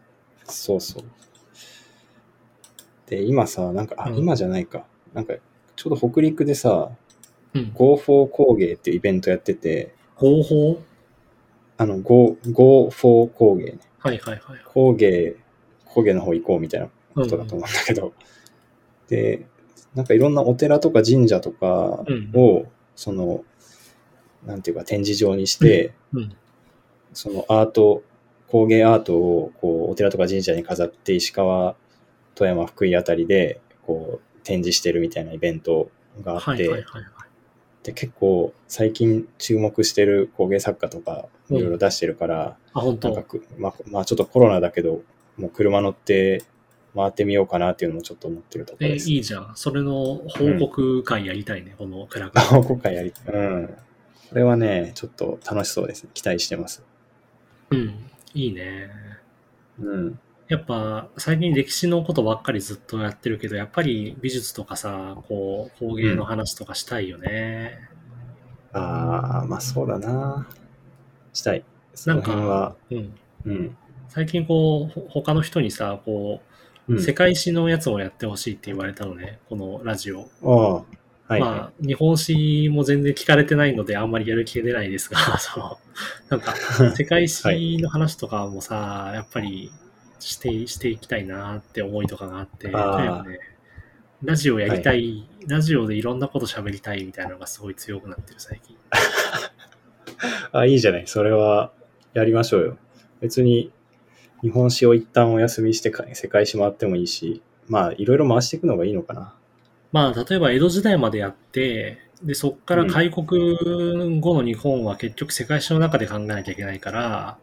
そうそう。で、今さ、なんか、あ、うん今じゃないか。なんか、ちょうど北陸でさ、うん。Go for 工芸っていうイベントやってて、合法？あの、Go, Go for 工芸ね。はいはいはい。工芸、工芸の方行こうみたいなことだと思うんだけど、で、なんかいろんなお寺とか神社とかうんを、その、なんていうか展示場にして、うん。そのアート、工芸アートをこうお寺とか神社に飾って石川、富山、福井あたりでこう展示してるみたいなイベントがあって、はいはいはいはい。で結構最近注目してる工芸作家とかうんいろいろ出してるから、あ、本当なんかく、まあ、まあちょっとコロナだけど、もう車乗って回ってみようかなっていうのもちょっと思ってるところえ、です。いいじゃん。それの報告会やりたいね、このクラクラ。[LAUGHS] 今回やり、うん。これはね、ちょっと楽しそうですね。期待してます。うん。いいね。うん。やっぱ最近歴史のことばっかりずっとやってるけど、やっぱり美術とかさ、こう工芸の話とかしたいよね。ああ、まあそうだな。したい。その辺は、うん。うん。最近こう、ほ他の人にさ、こう、うん、世界史のやつをやってほしいって言われたのね、このラジオ。ああ、はい、まはあ、日本史も全然聞かれてないので、あんまりやる気が出ないですが、[LAUGHS] その、なんか、[LAUGHS] 世界史の話とかもさ、やっぱりして、していきたいなって思いとかがあって、あね、ラジオやりたい、ラジオでいろんなこと喋りたいみたいなのがすごい強くなってる、最近。い。[LAUGHS] あ、いいじゃない。それはやりましょうよ。別に日本史を一旦お休みしてか世界史回ってもいいし、まあいろいろ回していくのがいいのかな。まあ、例えば江戸時代までやって、で、そっから開国後の日本は結局世界史の中で考えなきゃいけないから、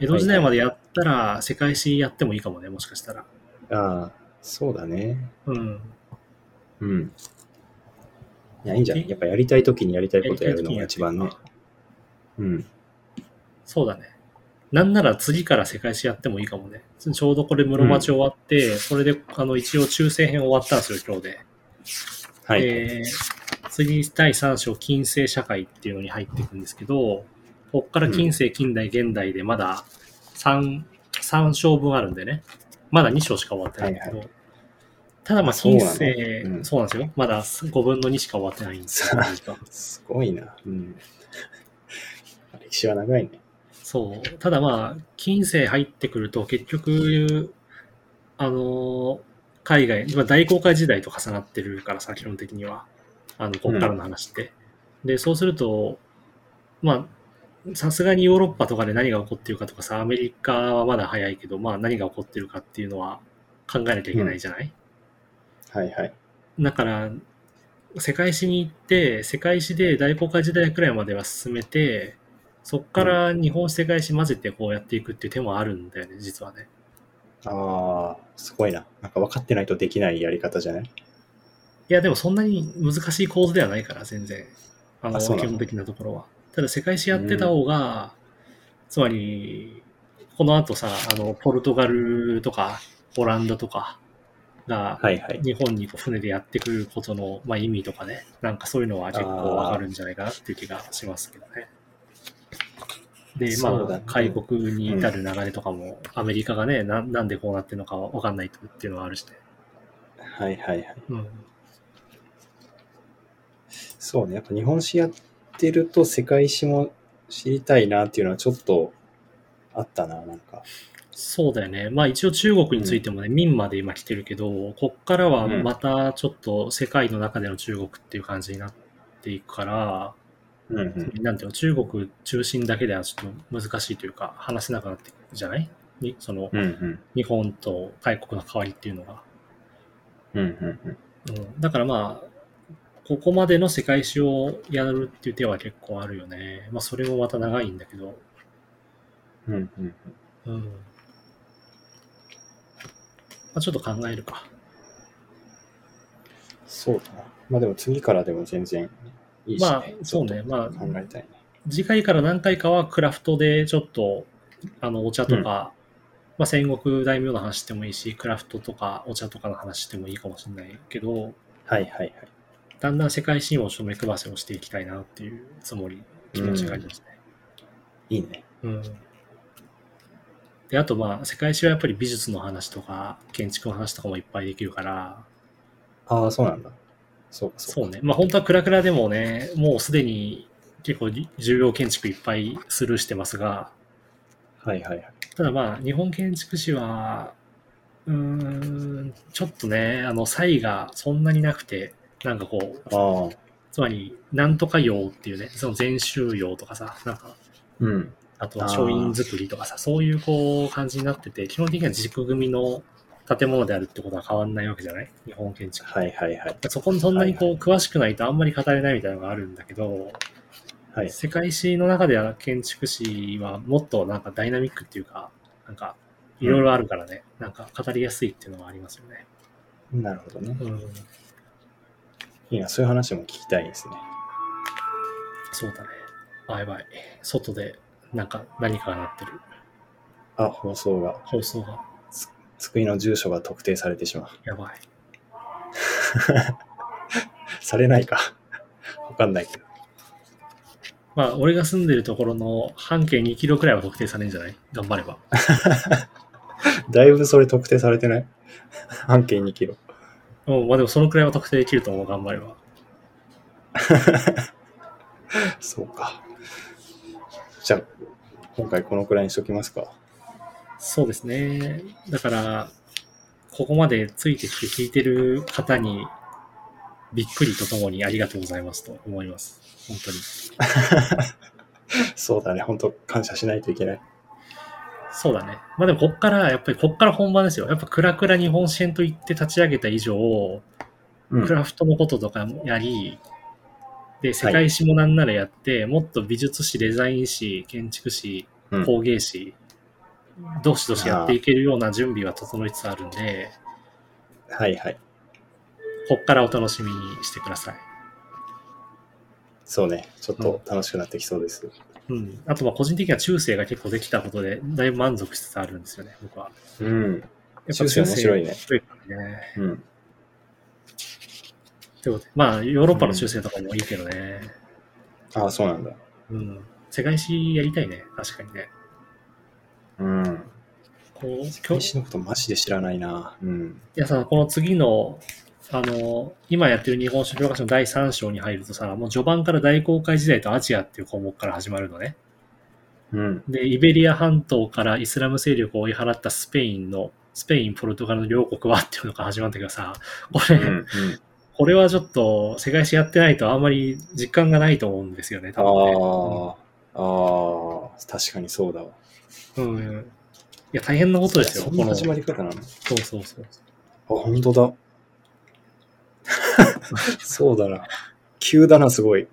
江戸時代までやったら世界史やってもいいかもね、もしかしたら。ああ、そうだね。うん。うん。いや、いいんじゃない？やっぱやりたい時にやりたいことやるのが一番ね。うん。そうだね。なんなら次から世界史やってもいいかもね。ちょうどこれ室町終わって、それであの一応中世編終わったんですよ、今日で。はい。で、次第3章近世社会っていうのに入っていくんですけど、こっから近世、近代、現代でまだ3、3章分あるんでね。まだ2章しか終わってないんだけど。はいただまあ近世、うんそうなんですよ。まだ5分の2しか終わってないんですよ。[LAUGHS] すごいな。うん。[LAUGHS] 歴史は長いね。そう。ただまあ、近世入ってくると結局、あのー海外、まあ大航海時代と重なってるからさ、基本的には。あの、こっからの話って。で、そうすると、まあ、さすがにヨーロッパとかで何が起こってるかとかさ、アメリカはまだ早いけど、まあ何が起こってるかっていうのは考えなきゃいけないじゃない、はいはい。だから、世界史に行って、世界史で大航海時代くらいまでは進めて、そっから日本史世界史混ぜてこうやっていくっていう手もあるんだよね、実はね。ああ、すごいな。なんか分かってないとできないやり方じゃない？いや、でもそんなに難しい構図ではないから、全然。あの？基本的なところは。ただ、世界史やってた方が、つまり、この後さ、あの、ポルトガルとか、オランダとかが。日本にこう船でやってくることの、まあ、意味とかね、なんかそういうのは結構わかるんじゃないかなっていう気がしますけどね。で、まあ、開国に至る流れとかも、アメリカがねな、なんでこうなってるのかわかんないっていうのはあるしね。はいはいはい。うん。そうね。やっぱ日本史やってると世界史も知りたいなっていうのはちょっとあったな、なんか。そうだよね。まあ一応中国についてもね、民まで今来てるけど、こっからはまたちょっと世界の中での中国っていう感じになっていくから、うんうん。なんていうの、中国中心だけではちょっと難しいというか、話せなくなってくるじゃない？にその、うんうん。日本と外国の代わりっていうのが。うんうんうん。うん、だからまあ、ここまでの世界史をやるっていう手は結構あるよね。まあそれもまた長いんだけど。うんうんうん。うん。まあちょっと考えるか。そうだな。まあでも次からでも全然いいし、ね。まあそうね。まあ考えたいね。次回から何回かはクラフトでちょっと、あの、お茶とか、うんまあ戦国大名の話してもいいし、クラフトとかお茶とかの話してもいいかもしれないけど、はいはいはい。だんだん世界史をちょっと目配せをしていきたいなっていうつもり、気持ちがありますね。いいね。うん。で、あとまあ、世界史はやっぱり美術の話とか、建築の話とかもいっぱいできるから、ああ、そうなんだ。そうかそうか。そうね。まあ本当はクラクラでもね、もうすでに結構重要建築いっぱいスルーしてますが、はいはいはい。ただまあ、日本建築士は、うーん、ちょっとね、あの、差異がそんなになくて、なんかこう。つまり、なんとか用っていうね、その全集用とかさ、なんか、うん。あとは書院作りとかさ、そういうこう感じになってて、基本的には軸組みの建物であるってことは変わんないわけじゃない？日本建築。はいはいはい。そこにそんなにこうはい詳しくないとあんまり語れないみたいなのがあるんだけど、はい。世界史の中では建築士はもっとなんかダイナミックっていうか、なんかいろいろあるからね、なんか語りやすいっていうのはありますよね。なるほどね。うん。いいな、そういう話も聞きたいですね。そうだね。あ、やばい。外でなんか何かが鳴ってる。あ、放送が、放送が。救いの住所が特定されてしまう。やばい。[LAUGHS] されないか。わかんないけど。まあ、俺が住んでるところの半径2キロくらいは特定されるんじゃない？頑張れば。[LAUGHS] だいぶそれ特定されてない？半径2キロ。うん、まあでもそのくらいは特定できると思う、頑張れば。[LAUGHS] そうか。じゃあ、今回このくらいにしときますか。そうですね。だから、ここまでついてきて聞いてる方に、びっくりとともにありがとうございますと思います。本当に。[LAUGHS] そうだね。本当感謝しないといけない。そうだね。まあでもこっから、やっぱりこっから本番ですよ。やっぱクラクラ日本支援と言って立ち上げた以上、うんクラフトのこととかもやり、で、世界史もなんならやって、もっと美術史、デザイン史、建築史、うん工芸史、どしどしやっていけるような準備は整いつつあるんで、はいはい。こっからお楽しみにしてください。そうね。ちょっと楽しくなってきそうです。うん。あと、まあ個人的には中世が結構できたことで、だいぶ満足しつつあるんですよね、僕は。うん。やっぱ中世面白いねね。うん。ということでまあ、ヨーロッパの中世とかもいいけどね。ああ、そうなんだ。うん。世界史やりたいね、確かにね。うん。こう、世今日、界史のことマジで知らないな。うん。いやさ、この次の、あの、今やってる日本史教科書の第3章に入るとさ、もう序盤から大航海時代とアジアっていう項目から始まるのね。うん。で、イベリア半島からイスラム勢力を追い払ったスペインの、スペイン、ポルトガルの両国はっていうのが始まったけどさ、これ、うん。うん。これはちょっと世界史やってないとあんまり実感がないと思うんですよね、あ多分ね。あ、ああ、確かにそうだわ。うん。いや、大変なことですよ、この。始まり方なの？あ、そうそうそう。本当だ。[LAUGHS] そうだな。急だな、すごい。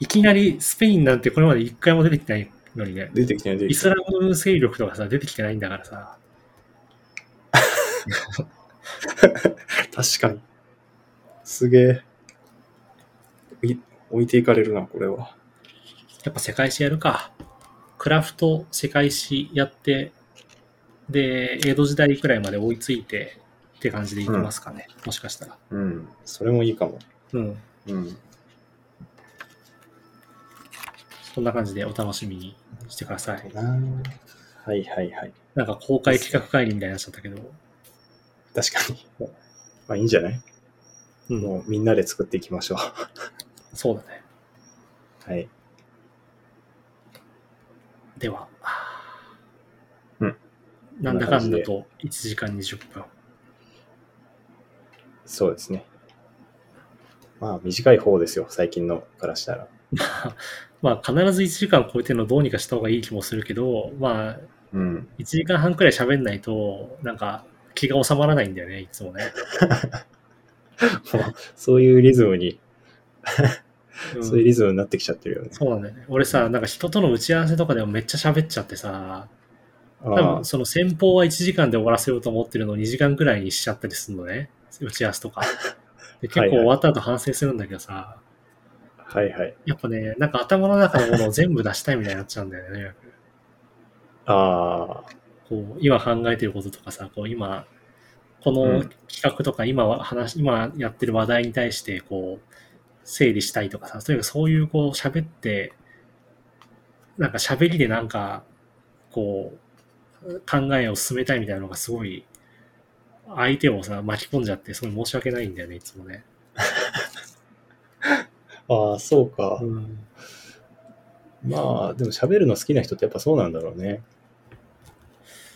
いきなりスペインなんてこれまで一回も出てきてないのにね。出てきてない、出てイスきてない。ラム勢力とかさ、出てきてないんだからさ。確かに。すげえ。い置いていかれるな、これは。やっぱ世界史やるか。クラフト世界史やって、で、江戸時代くらいまで追いついてって感じでいきますかね。もしかしたら。うん。それもいいかも。うん。うん。そんな感じでお楽しみにしてください。なはいはいはい。なんか公開企画会議みたいになっちゃったけど。確かに。まあいいんじゃない？うん。もうみんなで作っていきましょそうだね。う。はい。では。うん。なんだかんだと1時間20分。そうですね。まあ短い方ですよ、最近のからしたら。[LAUGHS] まあ必ず1時間超えてるのどうにかした方がいい気もするけど、まあうん。1時間半くらい喋んないと、なんか気が収まらないんだよね、いつもね。[LAUGHS] もうそういうリズムに、うんそういうリズムになってきちゃってるよね。そうなんだよね。俺さ、なんか人との打ち合わせとかでもめっちゃ喋っちゃってさ、多あ分その先方は1時間で終わらせようと思ってるのを2時間くらいにしちゃったりするのね。打ち合わせとか。[LAUGHS] で結構終わった後反省するんだけどさ、あ、はいはい。やっぱね、なんか頭の中のものを全部出したいみたいになっちゃうんだよね。ああ、こう今考えてることとかさ、こう今、こうのん企画とか今は話、今やってる話題に対して、こう、整理したいとかさ、とにかくそういうこう喋って、なんか喋りでなんか、こう、考えを進めたいみたいなのがすごい、相手をさ、巻き込んじゃって、すごい申し訳ないんだよね、いつもね。[LAUGHS] ああ、そうか。うん。まあ、でも喋るの好きな人ってやっぱそうなんだろうね。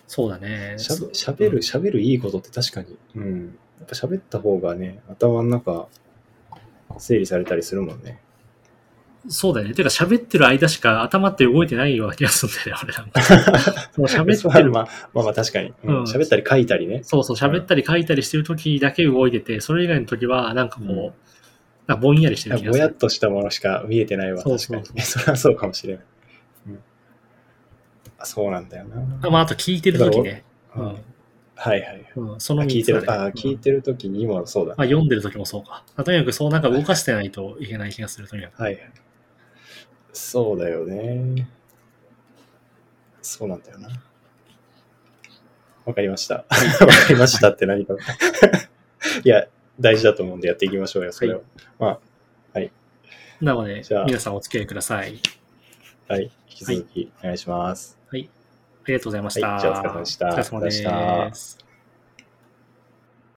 そうだね。しゃそ喋る、喋るいいことって確かに。うん。やっぱ喋った方がね、頭の中、整理されたりするもんね。そうだよね。てか喋ってる間しか頭って動いてないような気がするんだよね、[LAUGHS] 俺なんか。[LAUGHS] 喋ってるまあ、まあまあ確かに。うんうん喋ったり書いたりね。そうそう、喋ったり書いたりしてる時だけ動いてて、それ以外の時は、なんかこう、うんなんかぼんやりしてる気がする。ぼやっとしたものしか見えてないわ、そうそう確かに。[LAUGHS] それはそうかもしれない。うん、あそうなんだよな。あまあ、あと聞いてる時ね。ううんん。はいはい。うん、そのあ聞いてる、あ聞いうんてる時にもそうだ、まあ、読んでる時もそうか。とにかくそうなんか動かしてないといけない気がする、とにかく。はいはい。そうだよね。そうなんだよな。わかりました。[LAUGHS] わかりましたって何か。いや、大事だと思うんでやっていきましょうよ、それを。まなのでじゃあ、皆さんお付き合いください。あ、はい。引き続きお願いします。ありがとうございました。はいじゃあお疲れ様でしたお疲れ様です。